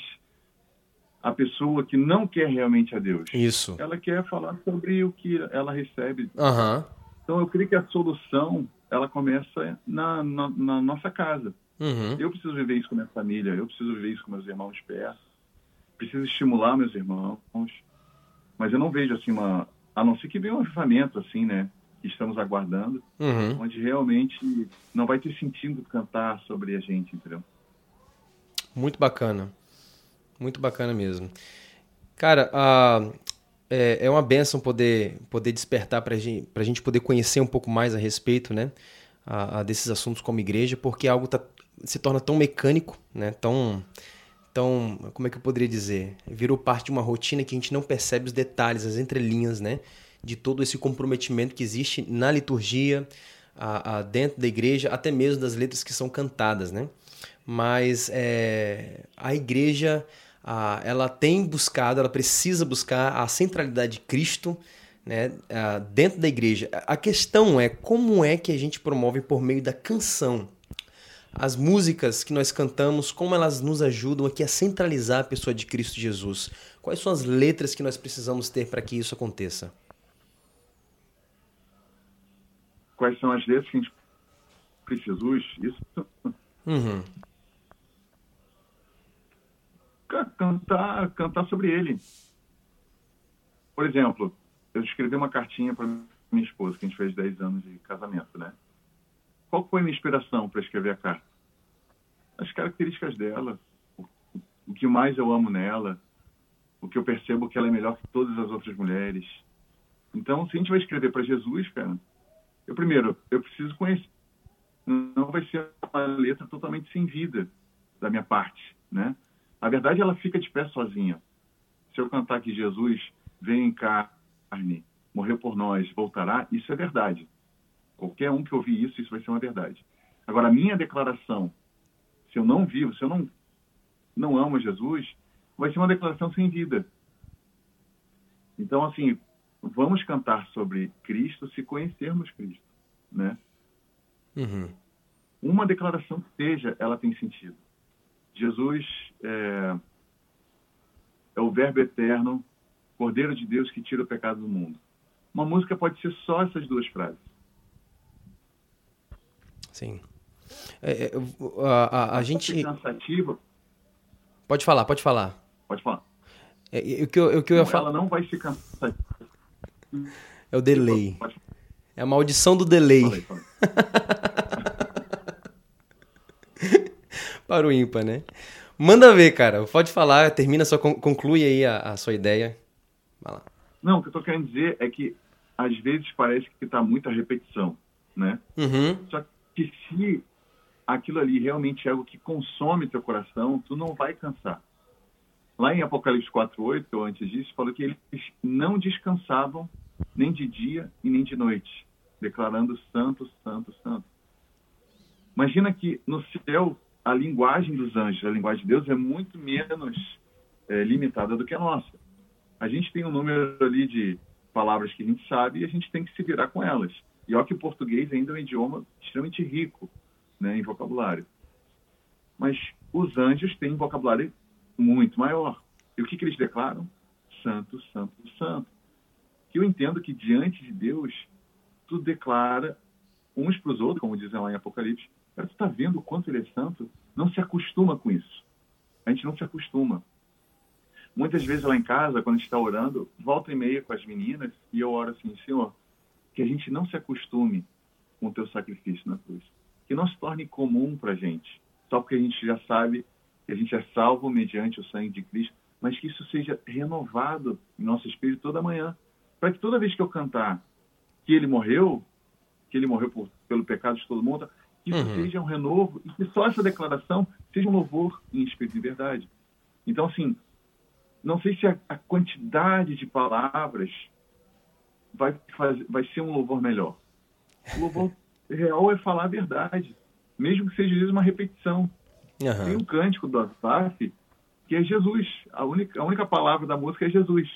a pessoa que não quer realmente a Deus. Isso. Ela quer falar sobre o que ela recebe. Uhum. Então eu creio que a solução ela começa na, na, na nossa casa. Uhum. Eu preciso viver isso com minha família, eu preciso viver isso com meus irmãos perto, preciso estimular meus irmãos, mas eu não vejo assim uma, a não ser que venha um avivamento assim, né, que estamos aguardando, uhum. onde realmente não vai ter sentido cantar sobre a gente, entendeu? Muito bacana. Muito bacana mesmo. Cara, a, é, é uma benção poder, poder despertar para gente, a gente poder conhecer um pouco mais a respeito né, a, a desses assuntos como igreja, porque algo tá, se torna tão mecânico, né, tão, tão. Como é que eu poderia dizer? Virou parte de uma rotina que a gente não percebe os detalhes, as entrelinhas né, de todo esse comprometimento que existe na liturgia, a, a, dentro da igreja, até mesmo das letras que são cantadas. Né? Mas é, a igreja a, ela tem buscado, ela precisa buscar a centralidade de Cristo né, a, dentro da igreja. A questão é como é que a gente promove por meio da canção. As músicas que nós cantamos, como elas nos ajudam aqui a centralizar a pessoa de Cristo Jesus? Quais são as letras que nós precisamos ter para que isso aconteça? Quais são as letras que a gente precisa? Isso. Uhum cantar, cantar sobre ele. Por exemplo, eu escrevi uma cartinha para minha esposa, que a gente fez 10 anos de casamento, né? Qual foi a minha inspiração para escrever a carta? As características dela, o, que mais eu amo nela, o que eu percebo que ela é melhor que todas as outras mulheres. Então, se a gente vai escrever para Jesus, cara, eu primeiro, eu preciso conhecer. Não vai ser uma letra totalmente sem vida da minha parte, né? A verdade, ela fica de pé sozinha. Se eu cantar que Jesus veio em carne, morreu por nós, voltará, isso é verdade. Qualquer um que ouvir isso, isso vai ser uma verdade. Agora, a minha declaração, se eu não vivo, se eu não, não amo Jesus, vai ser uma declaração sem vida. Então, assim, vamos cantar sobre Cristo se conhecermos Cristo, né? Uhum. Uma declaração que seja, ela tem sentido. Jesus é, é o Verbo eterno, Cordeiro de Deus que tira o pecado do mundo. Uma música pode ser só essas duas frases. Sim. É, é a, a, a gente. Cansativa. Pode falar, pode falar. Pode falar. É, o que eu, o que eu ia falar. Ela não vai cansativa. É o delay. É a maldição do delay. Falei, falei. para o ímpar, né? Manda ver, cara. Pode falar, termina, só conclui aí a, a sua ideia. Vai lá. Não, o que eu tô querendo dizer é que às vezes parece que tá muita repetição, né? Uhum. Só que se aquilo ali realmente é algo que consome teu coração, tu não vai cansar. Lá em Apocalipse 4:8, ou antes disso, falou que eles não descansavam nem de dia e nem de noite, declarando santo, santo, santo. Imagina que no céu a linguagem dos anjos, a linguagem de Deus é muito menos é, limitada do que a nossa. A gente tem um número ali de palavras que a gente sabe e a gente tem que se virar com elas. E olha que o português ainda é um idioma extremamente rico né, em vocabulário. Mas os anjos têm um vocabulário muito maior. E o que, que eles declaram? Santo, santo, santo. Que eu entendo que diante de Deus, tu declara uns para os outros, como dizem lá em Apocalipse, Cara, tu está vendo o quanto ele é santo? Não se acostuma com isso. A gente não se acostuma. muitas vezes lá em casa, quando a gente está orando, volta e meia com as meninas e eu oro assim, Senhor, que a gente não se acostume com o teu sacrifício na cruz. Que não se torne comum para a gente, só porque a gente já sabe que a gente é salvo mediante o sangue de Cristo, mas que isso seja renovado em nosso espírito toda manhã. Para que toda vez que eu cantar que ele morreu, que ele morreu por, pelo pecado de todo mundo, que isso uhum. seja um renovo e que só essa declaração seja um louvor em espírito de verdade. Então, assim, não sei se a, a quantidade de palavras vai, fazer, vai ser um louvor melhor. O louvor real é falar a verdade, mesmo que seja uma repetição. Uhum. Tem um cântico do Asaf que é Jesus. A única, a única palavra da música é Jesus.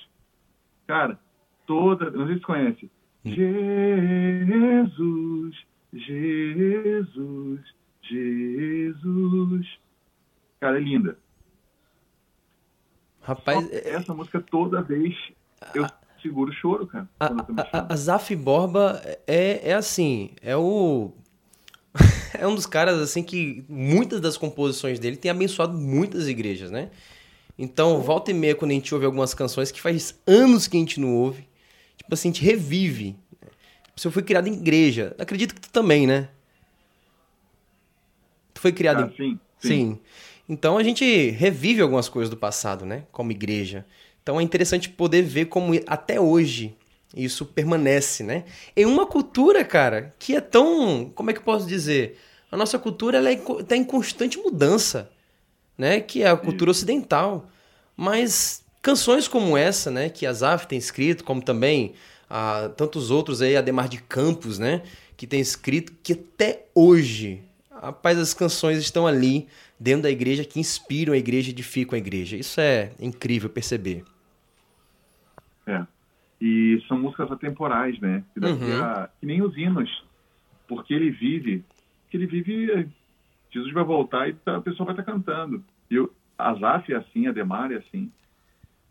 Cara, toda. Não sei se você conhece. Hum. Jesus, Jesus, Jesus. Cara, é linda. Rapaz, Só é- essa música toda vez eu seguro o choro, cara. A, a, a Zaf Borba é, é assim, é o é um dos caras assim que muitas das composições dele tem abençoado muitas igrejas, né? Então, volta e meia quando a gente ouve algumas canções que faz anos que a gente não ouve, tipo assim, a gente revive. Você foi criado em igreja. Acredito que tu também, né? Tu foi criado ah, em... Sim, sim. Sim. Então a gente revive algumas coisas do passado, né? Como igreja. Então é interessante poder ver como até hoje isso permanece, né? Em uma cultura, cara, que é tão. Como é que eu posso dizer? A nossa cultura ela está é, em constante mudança, né? Que é a cultura ocidental. Mas canções como essa, né? Que a Zaf tem escrito, como também a, tantos outros aí, Ademar de Campos, né? Que tem escrito, que até hoje, rapaz, as canções estão ali dentro da igreja que inspiram a igreja e edificam a igreja. Isso é incrível perceber. É. E são músicas atemporais, né? Que, uhum. a, que nem os hinos. Porque ele vive, que ele vive. Jesus vai voltar e a pessoa vai estar cantando. E eu, Azaf é assim, Ademar é assim.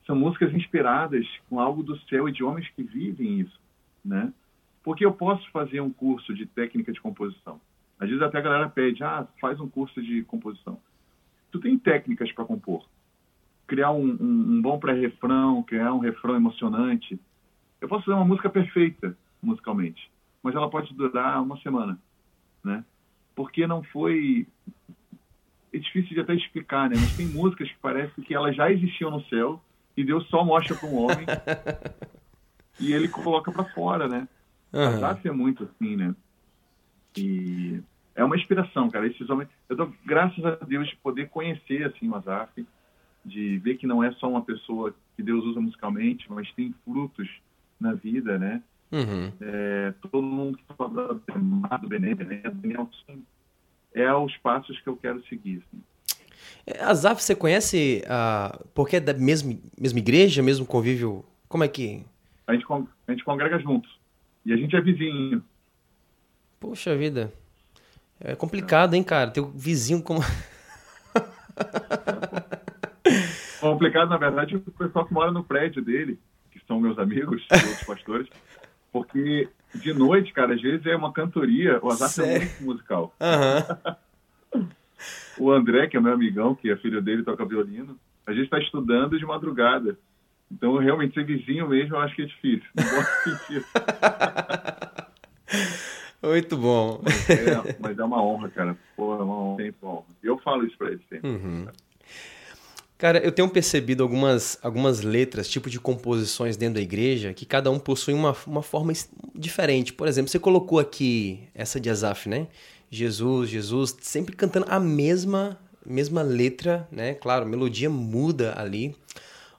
São músicas inspiradas com algo do céu e de homens que vivem isso, né? Porque eu posso fazer um curso de técnica de composição. Às vezes até a galera pede, ah, faz um curso de composição. Tu tem técnicas para compor. Criar um, um, um bom pré-refrão, criar um refrão emocionante, eu posso fazer uma música perfeita musicalmente, mas ela pode durar uma semana, né? Porque não foi é difícil de até explicar, né? Mas tem músicas que parece que elas já existiam no céu e Deus só mostra para um homem e ele coloca para fora, né? Uhum. A é muito assim, né? E é uma inspiração, cara. Esses homens, eu dou graças a Deus de poder conhecer assim o Azaf, de ver que não é só uma pessoa que Deus usa musicalmente, mas tem frutos na vida, né? Uhum. É, todo mundo que fala do Bené, Bené, Nelson, é os passos que eu quero seguir. Assim. A ZAF, você conhece, uh, porque é da mesma, mesma igreja, mesmo convívio? Como é que... A gente, a gente congrega juntos. E a gente é vizinho. Poxa vida. É complicado, hein, cara? Teu vizinho como... complicado, na verdade, o pessoal que mora no prédio dele são meus amigos, outros pastores, porque de noite, cara, às vezes é uma cantoria, o Azar é muito musical. Uhum. o André, que é meu amigão, que é filho dele, toca violino, a gente está estudando de madrugada. Então, realmente, ser vizinho mesmo, eu acho que é difícil. Não sentir. Muito bom. Mas é, mas é, uma honra, cara. Pô, é uma honra, sempre uma honra. Eu falo isso para eles sempre. Uhum. Cara, eu tenho percebido algumas, algumas letras, tipo de composições dentro da igreja, que cada um possui uma, uma forma diferente. Por exemplo, você colocou aqui essa de Azaf, né? Jesus, Jesus, sempre cantando a mesma, mesma letra, né? Claro, a melodia muda ali,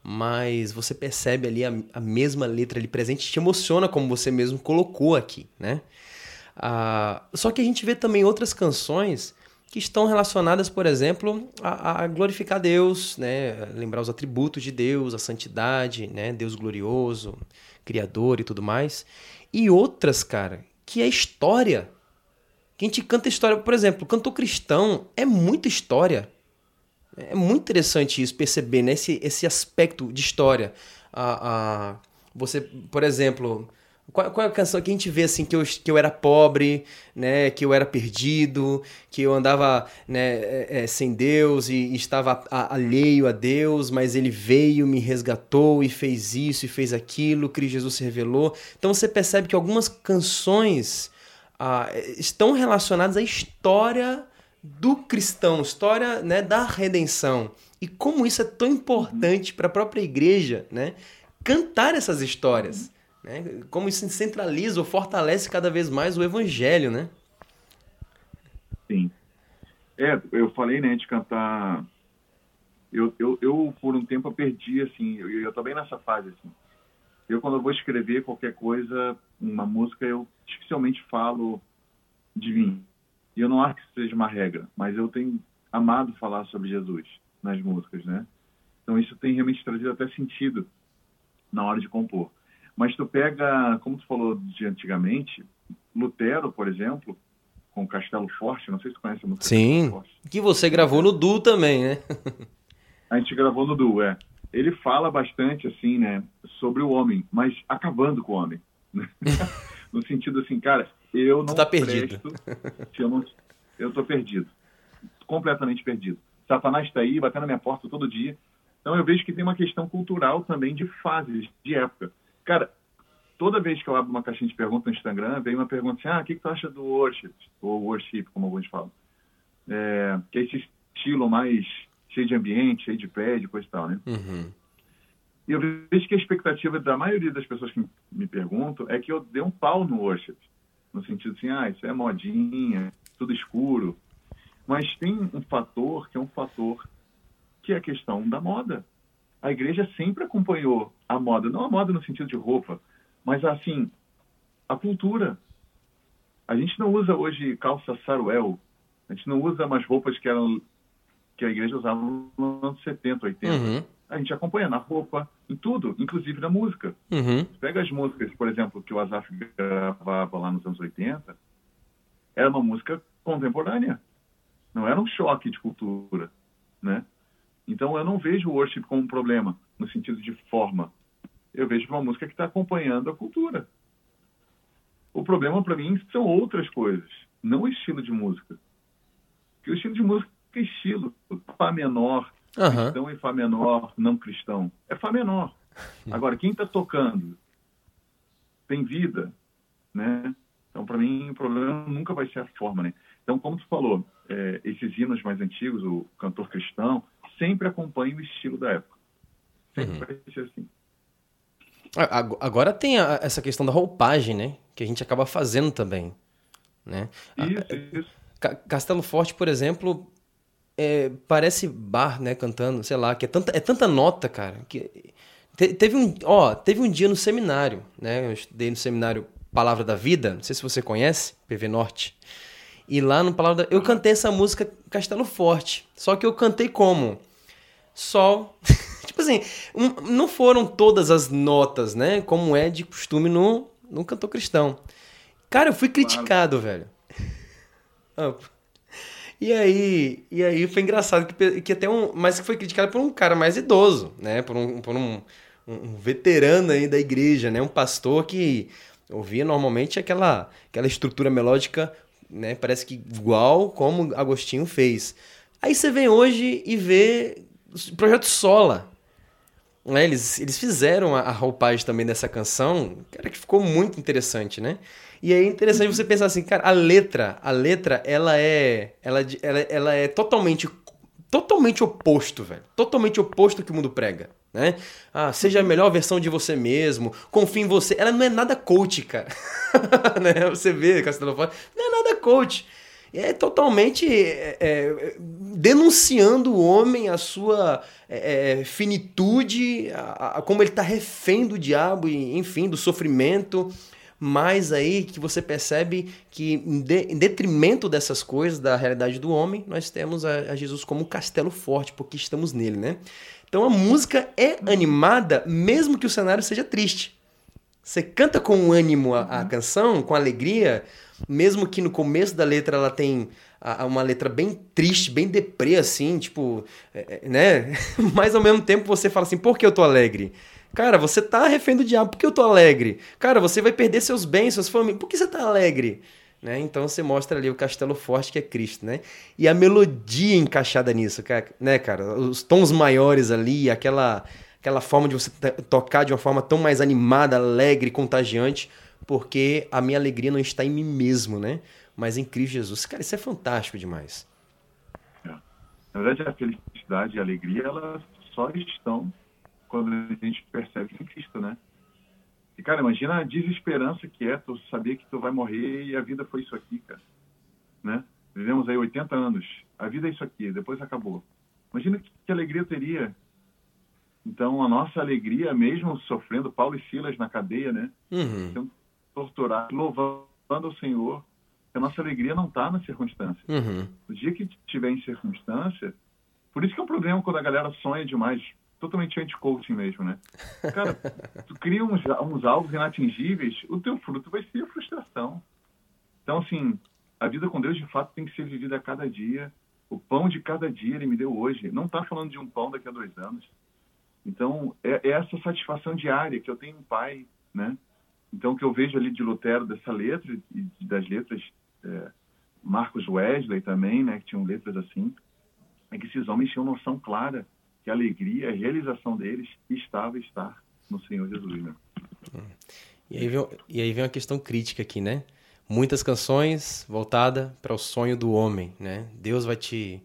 mas você percebe ali a, a mesma letra ali presente, te emociona como você mesmo colocou aqui, né? Ah, só que a gente vê também outras canções que estão relacionadas, por exemplo, a, a, glorificar Deus, né? lembrar os atributos de Deus, a santidade, né? Deus glorioso, criador e tudo mais. E outras, cara, que é história. Que a gente canta história, por exemplo, cantor cristão é muita história. É muito interessante isso, perceber né? esse, esse aspecto de história. A, a, você, por exemplo, Qual, qual, é a canção que a gente vê assim que eu, que eu era pobre, né? Que eu era perdido, que eu andava né, é, é, sem Deus e, e estava alheio a Deus, mas Ele veio, me resgatou e fez isso e fez aquilo. Cristo Jesus se revelou. Então você percebe que algumas canções ah, estão relacionadas à história do cristão, história né, da redenção. E como isso é tão importante para a própria igreja, né? Cantar essas histórias. Né? Como isso centraliza ou fortalece cada vez mais o evangelho, né? Sim. É, eu falei, né, de cantar. Eu, eu, eu por um tempo, eu perdi, assim, eu, eu bem nessa fase, assim. Eu, quando eu vou escrever qualquer coisa, uma música, eu dificilmente falo de mim. E eu não acho que isso seja uma regra, mas eu tenho amado falar sobre Jesus nas músicas, né? Então isso tem realmente trazido até sentido na hora de compor. Mas tu pega, como tu falou de antigamente, Lutero, por exemplo, com Castelo Forte, não sei se tu conhece a música Sim, que você gravou no Du também, né? a gente gravou no Du, é. Ele fala bastante, assim, né, sobre o homem, mas acabando com o homem. No sentido assim, cara, eu não tá perdido. se eu não... Eu tô perdido. Completamente perdido. Satanás está aí, batendo na minha porta todo dia. Então eu vejo que tem uma questão cultural também de fases, de época. Cara, toda vez que eu abro uma caixinha de perguntas no Instagram, vem uma pergunta assim, ah, o que, que tu acha do worship? Ou worship, como alguns falam. É, que é esse estilo mais cheio de ambiente, cheio de pé, de coisa e tal, né? Uhum. Eu vejo que a expectativa da maioria das pessoas que me perguntam é que eu dê um pau no worship. No sentido assim, ah, isso é modinha, tudo escuro. Mas tem um fator que é um fator que é a questão da moda. A igreja sempre acompanhou a moda, não a moda no sentido de roupa, mas assim, a cultura. A gente não usa hoje calça saruel, a gente não usa mais roupas que eram que a igreja usava nos anos 70, 80. Uhum. A gente acompanha na roupa, em tudo, inclusive na música. Uhum. Pega as músicas, por exemplo, que o Azaf gravava lá nos anos 80, era uma música contemporânea. Não era um choque de cultura, né? Então eu não vejo o worship como um problema no sentido de forma. Eu vejo uma música que está acompanhando a cultura. O problema para mim são outras coisas, não o estilo de música. Porque o estilo de música é estilo, Fá menor, uhum. cristão e Fá menor, não cristão. É Fá menor. Agora, quem está tocando tem vida, né? Então, para mim, o problema nunca vai ser a forma, né? Então, como tu falou, é, esses hinos mais antigos, o cantor cristão, sempre acompanha o estilo da época. Sempre uhum. vai ser assim. Agora tem a, essa questão da roupagem, né? Que a gente acaba fazendo também. Né? Isso, isso. Castelo Forte, por exemplo, é, parece bar, né? Cantando, sei lá, que é tanta, é tanta nota, cara. Que, te, teve, um, ó, teve um dia no seminário, né? Eu estudei no seminário Palavra da Vida, não sei se você conhece, PV Norte. E lá no Palavra da... Eu cantei essa música Castelo Forte. Só que eu cantei como? Sol. tipo assim, um, não foram todas as notas, né? Como é de costume no, no cantor cristão. Cara, eu fui criticado, velho. E aí, e aí foi engraçado que, que até um. Mas que foi criticado por um cara mais idoso, né? Por um, por um, um veterano aí da igreja, né? Um pastor que ouvia normalmente aquela, aquela estrutura melódica né? Parece que igual como Agostinho fez. Aí você vem hoje e vê o projeto Sola. Né? Eles, eles fizeram a, a roupagem também dessa canção, cara, que ficou muito interessante, né? E é interessante você pensar assim, cara, a letra, a letra, ela é, ela, ela, ela é totalmente, totalmente oposto, velho. Totalmente oposto que o mundo prega né? Ah, seja a melhor versão de você mesmo, confie em você. Ela não é nada coach, cara. né? Você vê Castelo Forte, não é nada coach. É totalmente é, é, denunciando o homem, a sua é, é finitude, a, a, como ele está refém do diabo, e, enfim, do sofrimento. Mas aí que você percebe que, em, de, em detrimento dessas coisas, da realidade do homem, nós temos a, a Jesus como um castelo forte, porque estamos nele, né? Então a música é animada, mesmo que o cenário seja triste. Você canta com ânimo a, a canção, com alegria, mesmo que no começo da letra ela tem uma letra bem triste, bem deprê, assim, tipo, é, é né? Mas ao mesmo tempo você fala assim, por que eu tô alegre? Cara, você tá refém do diabo, por que eu tô alegre? Cara, você vai perder seus bens, suas famílias, por que você tá alegre? Né? Então você mostra ali o castelo forte que é Cristo, né? E a melodia encaixada nisso, né, cara? Os tons maiores ali, aquela, aquela forma de você tocar de uma forma tão mais animada, alegre, contagiante, porque a minha alegria não está em mim mesmo, né? Mas em Cristo Jesus. Cara, isso é fantástico demais. É. Na verdade, a felicidade e a alegria, elas só estão quando a gente percebe que é Cristo, né? E, cara, imagina a desesperança que é tu saber que tu vai morrer e a vida foi isso aqui, cara. Né? Vivemos aí 80 anos. A vida é isso aqui, depois acabou. Imagina que, que alegria teria. Então, a nossa alegria, mesmo sofrendo Paulo e Silas na cadeia, né? Uhum. Sendo torturados, louvando ao Senhor, a nossa alegria não está na circunstância. Uhum. O dia que tiver em circunstância, por isso que é um problema quando a galera sonha demais totalmente anti-coaching mesmo, né? Cara, tu cria uns, uns alvos inatingíveis, o teu fruto vai ser a frustração. Então, assim, a vida com Deus, de fato, tem que ser vivida a cada dia. O pão de cada dia ele me deu hoje. Não está falando de um pão daqui a dois anos. Então, é, é, essa satisfação diária que eu tenho um pai, né? Então, o que eu vejo ali de Lutero, dessa letra, e das letras é, Marcos Wesley também, né? Que tinham letras assim, é que esses homens tinham noção clara que a alegria, a realização deles estava estar no Senhor Jesus. Né? E, aí vem, e aí vem uma questão crítica aqui, né? Muitas canções voltada para o sonho do homem, né? Deus vai te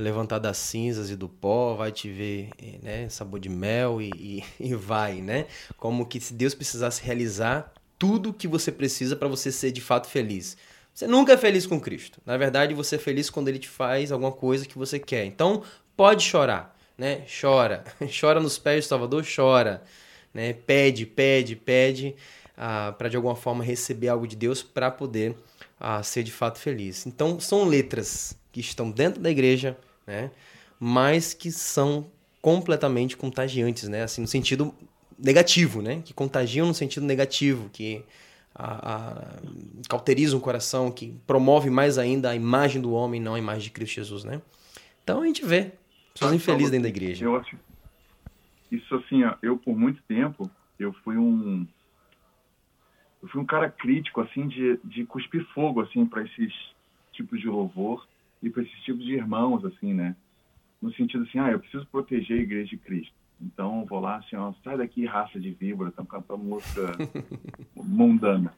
levantar das cinzas e do pó, vai te ver, né, sabor de mel e, e, e vai, né? Como que se Deus precisasse realizar tudo que você precisa para você ser de fato feliz. Você nunca é feliz com Cristo. Na verdade, você é feliz quando ele te faz alguma coisa que você quer. Então, pode chorar né? Chora. Chora nos pés do Salvador, chora. Né? Pede, pede, pede ah, para de alguma forma receber algo de Deus para poder ah, ser de fato feliz. Então, são letras que estão dentro da igreja, né? mas que são completamente contagiantes, né? assim, no sentido negativo, né? que contagiam no sentido negativo, que a, a, cauterizam o coração, que promove mais ainda a imagem do homem, não a imagem de Cristo Jesus. Né? Então, a gente vê Pessoas infelizes dentro da igreja. Eu acho. Isso assim, ó, eu por muito tempo, eu fui um. Eu fui um cara crítico, assim, de, de cuspir fogo, assim, para esses tipos de louvor e para esses tipos de irmãos, assim, né? No sentido assim, ah, eu preciso proteger a igreja de Cristo. Então, vou lá, assim, ó, sai daqui, raça de víbora, estão cantando música mundana.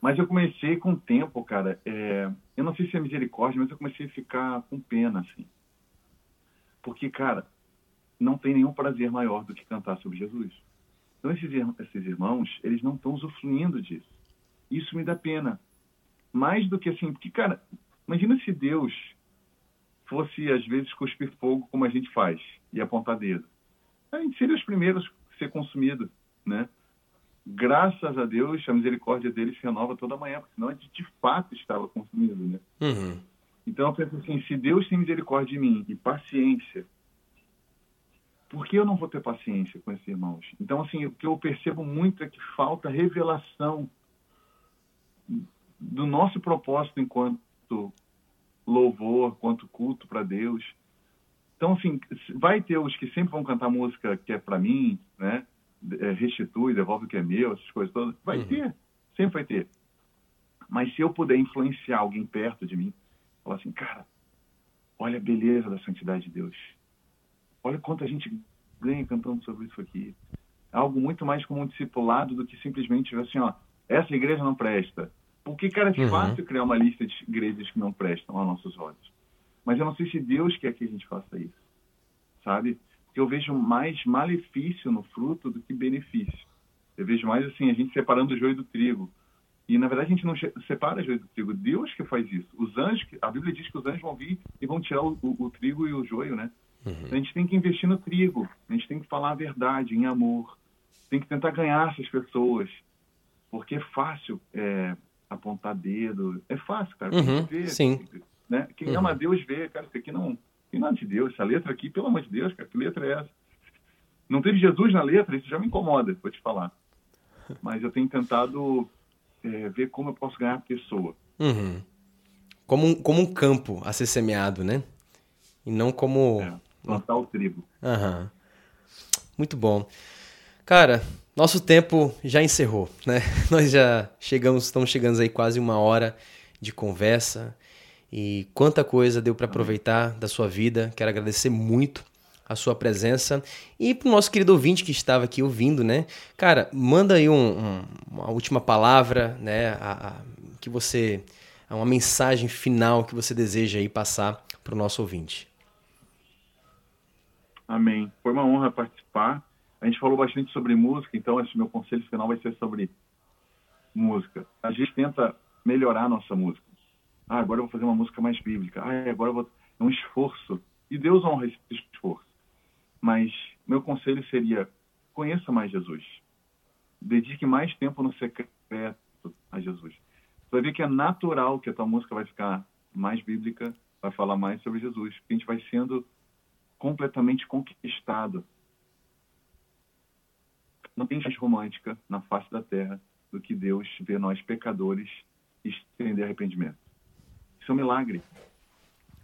Mas eu comecei com o tempo, cara, é, eu não sei se é misericórdia, mas eu comecei a ficar com pena, assim. Porque, cara, não tem nenhum prazer maior do que cantar sobre Jesus. Então, esses, esses irmãos, eles não estão usufruindo disso. Isso me dá pena. Mais do que assim, porque, cara, imagina se Deus fosse, às vezes, cuspir fogo como a gente faz e apontar dedo. A gente seria os primeiros a ser consumido, né? Graças a Deus, a misericórdia dele se renova toda manhã, porque senão a gente de fato estava consumido, né? Uhum. Então eu penso assim, se Deus tem misericórdia de mim e paciência, por que eu não vou ter paciência com esses irmãos? Então, assim, o que eu percebo muito é que falta revelação do nosso propósito enquanto louvor, quanto culto para Deus. Então, assim, vai ter os que sempre vão cantar música que é para mim, né? É, restitui, devolve o que é meu, essas coisas todas. Vai uhum. ter, sempre vai ter. Mas se eu puder influenciar alguém perto de mim, Falar assim, cara, olha a beleza da santidade de Deus. Olha quanto a gente ganha cantando sobre isso aqui. Algo muito mais como um discipulado do que simplesmente assim, ó, essa igreja não presta. Porque, cara, é uhum. fácil criar uma lista de igrejas que não prestam aos nossos olhos. Mas eu não sei se Deus quer que a gente faça isso, sabe? Porque eu vejo mais malefício no fruto do que benefício. Eu vejo mais assim, a gente separando o joio do trigo. E, na verdade, a gente não separa joio do trigo. Deus que faz isso. Os anjos, a Bíblia diz que os anjos vão vir e vão tirar o, o, o trigo e o joio, né? Uhum. Então, a gente tem que investir no trigo. A gente tem que falar a verdade, em amor. Tem que tentar ganhar essas pessoas. Porque é fácil é, apontar dedo. É fácil, cara. Uhum, vê, sim. Né? Quem uhum. ama Deus vê, cara, isso aqui não... Tem nada de Deus. Essa letra aqui, pelo amor de Deus, cara, que letra é essa? Não teve Jesus na letra? Isso já me incomoda, vou te falar. Mas eu tenho tentado é, ver como eu posso ganhar a pessoa. Uhum. Como, um, como um campo a ser semeado, né? E não como. É, plantar o trigo. Muito bom. Cara, nosso tempo já encerrou, né? Nós já chegamos, estamos chegando aí quase uma hora de conversa e quanta coisa deu para aproveitar da sua vida. Quero agradecer muito a sua presença e para o nosso querido ouvinte que estava aqui ouvindo, né? Cara, manda aí um, um, uma última palavra, né? A, a, que você, uma mensagem final que você deseja aí passar para o nosso ouvinte. Amém. Foi uma honra participar. A gente falou bastante sobre música, então esse meu conselho final vai ser sobre música. A gente tenta melhorar a nossa música. Ah, agora eu vou fazer uma música mais bíblica. Ah, agora eu vou. É um esforço. E Deus honra esse esforço. Mas meu conselho seria: conheça mais Jesus. Dedique mais tempo no secreto a Jesus. Você vai ver que é natural que a tua música vai ficar mais bíblica, vai falar mais sobre Jesus. Porque a gente vai sendo completamente conquistado não tem mais romântica na face da terra do que Deus ver nós pecadores e estender arrependimento. Isso é um milagre.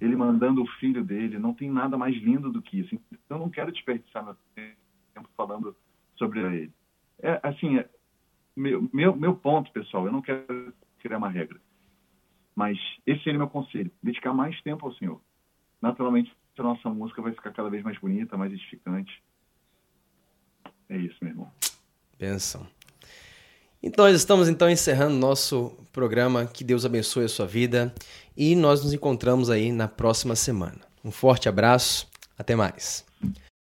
Ele mandando o filho dele, não tem nada mais lindo do que isso. Então, eu não quero desperdiçar meu tempo falando sobre ele. É, assim, é, meu, meu, meu ponto, pessoal, eu não quero criar uma regra. Mas esse seria o meu conselho: dedicar mais tempo ao Senhor. Naturalmente, a nossa música vai ficar cada vez mais bonita, mais edificante é isso, meu irmão. Benção. Então, nós estamos então encerrando nosso programa. Que Deus abençoe a sua vida e nós nos encontramos aí na próxima semana. Um forte abraço, até mais.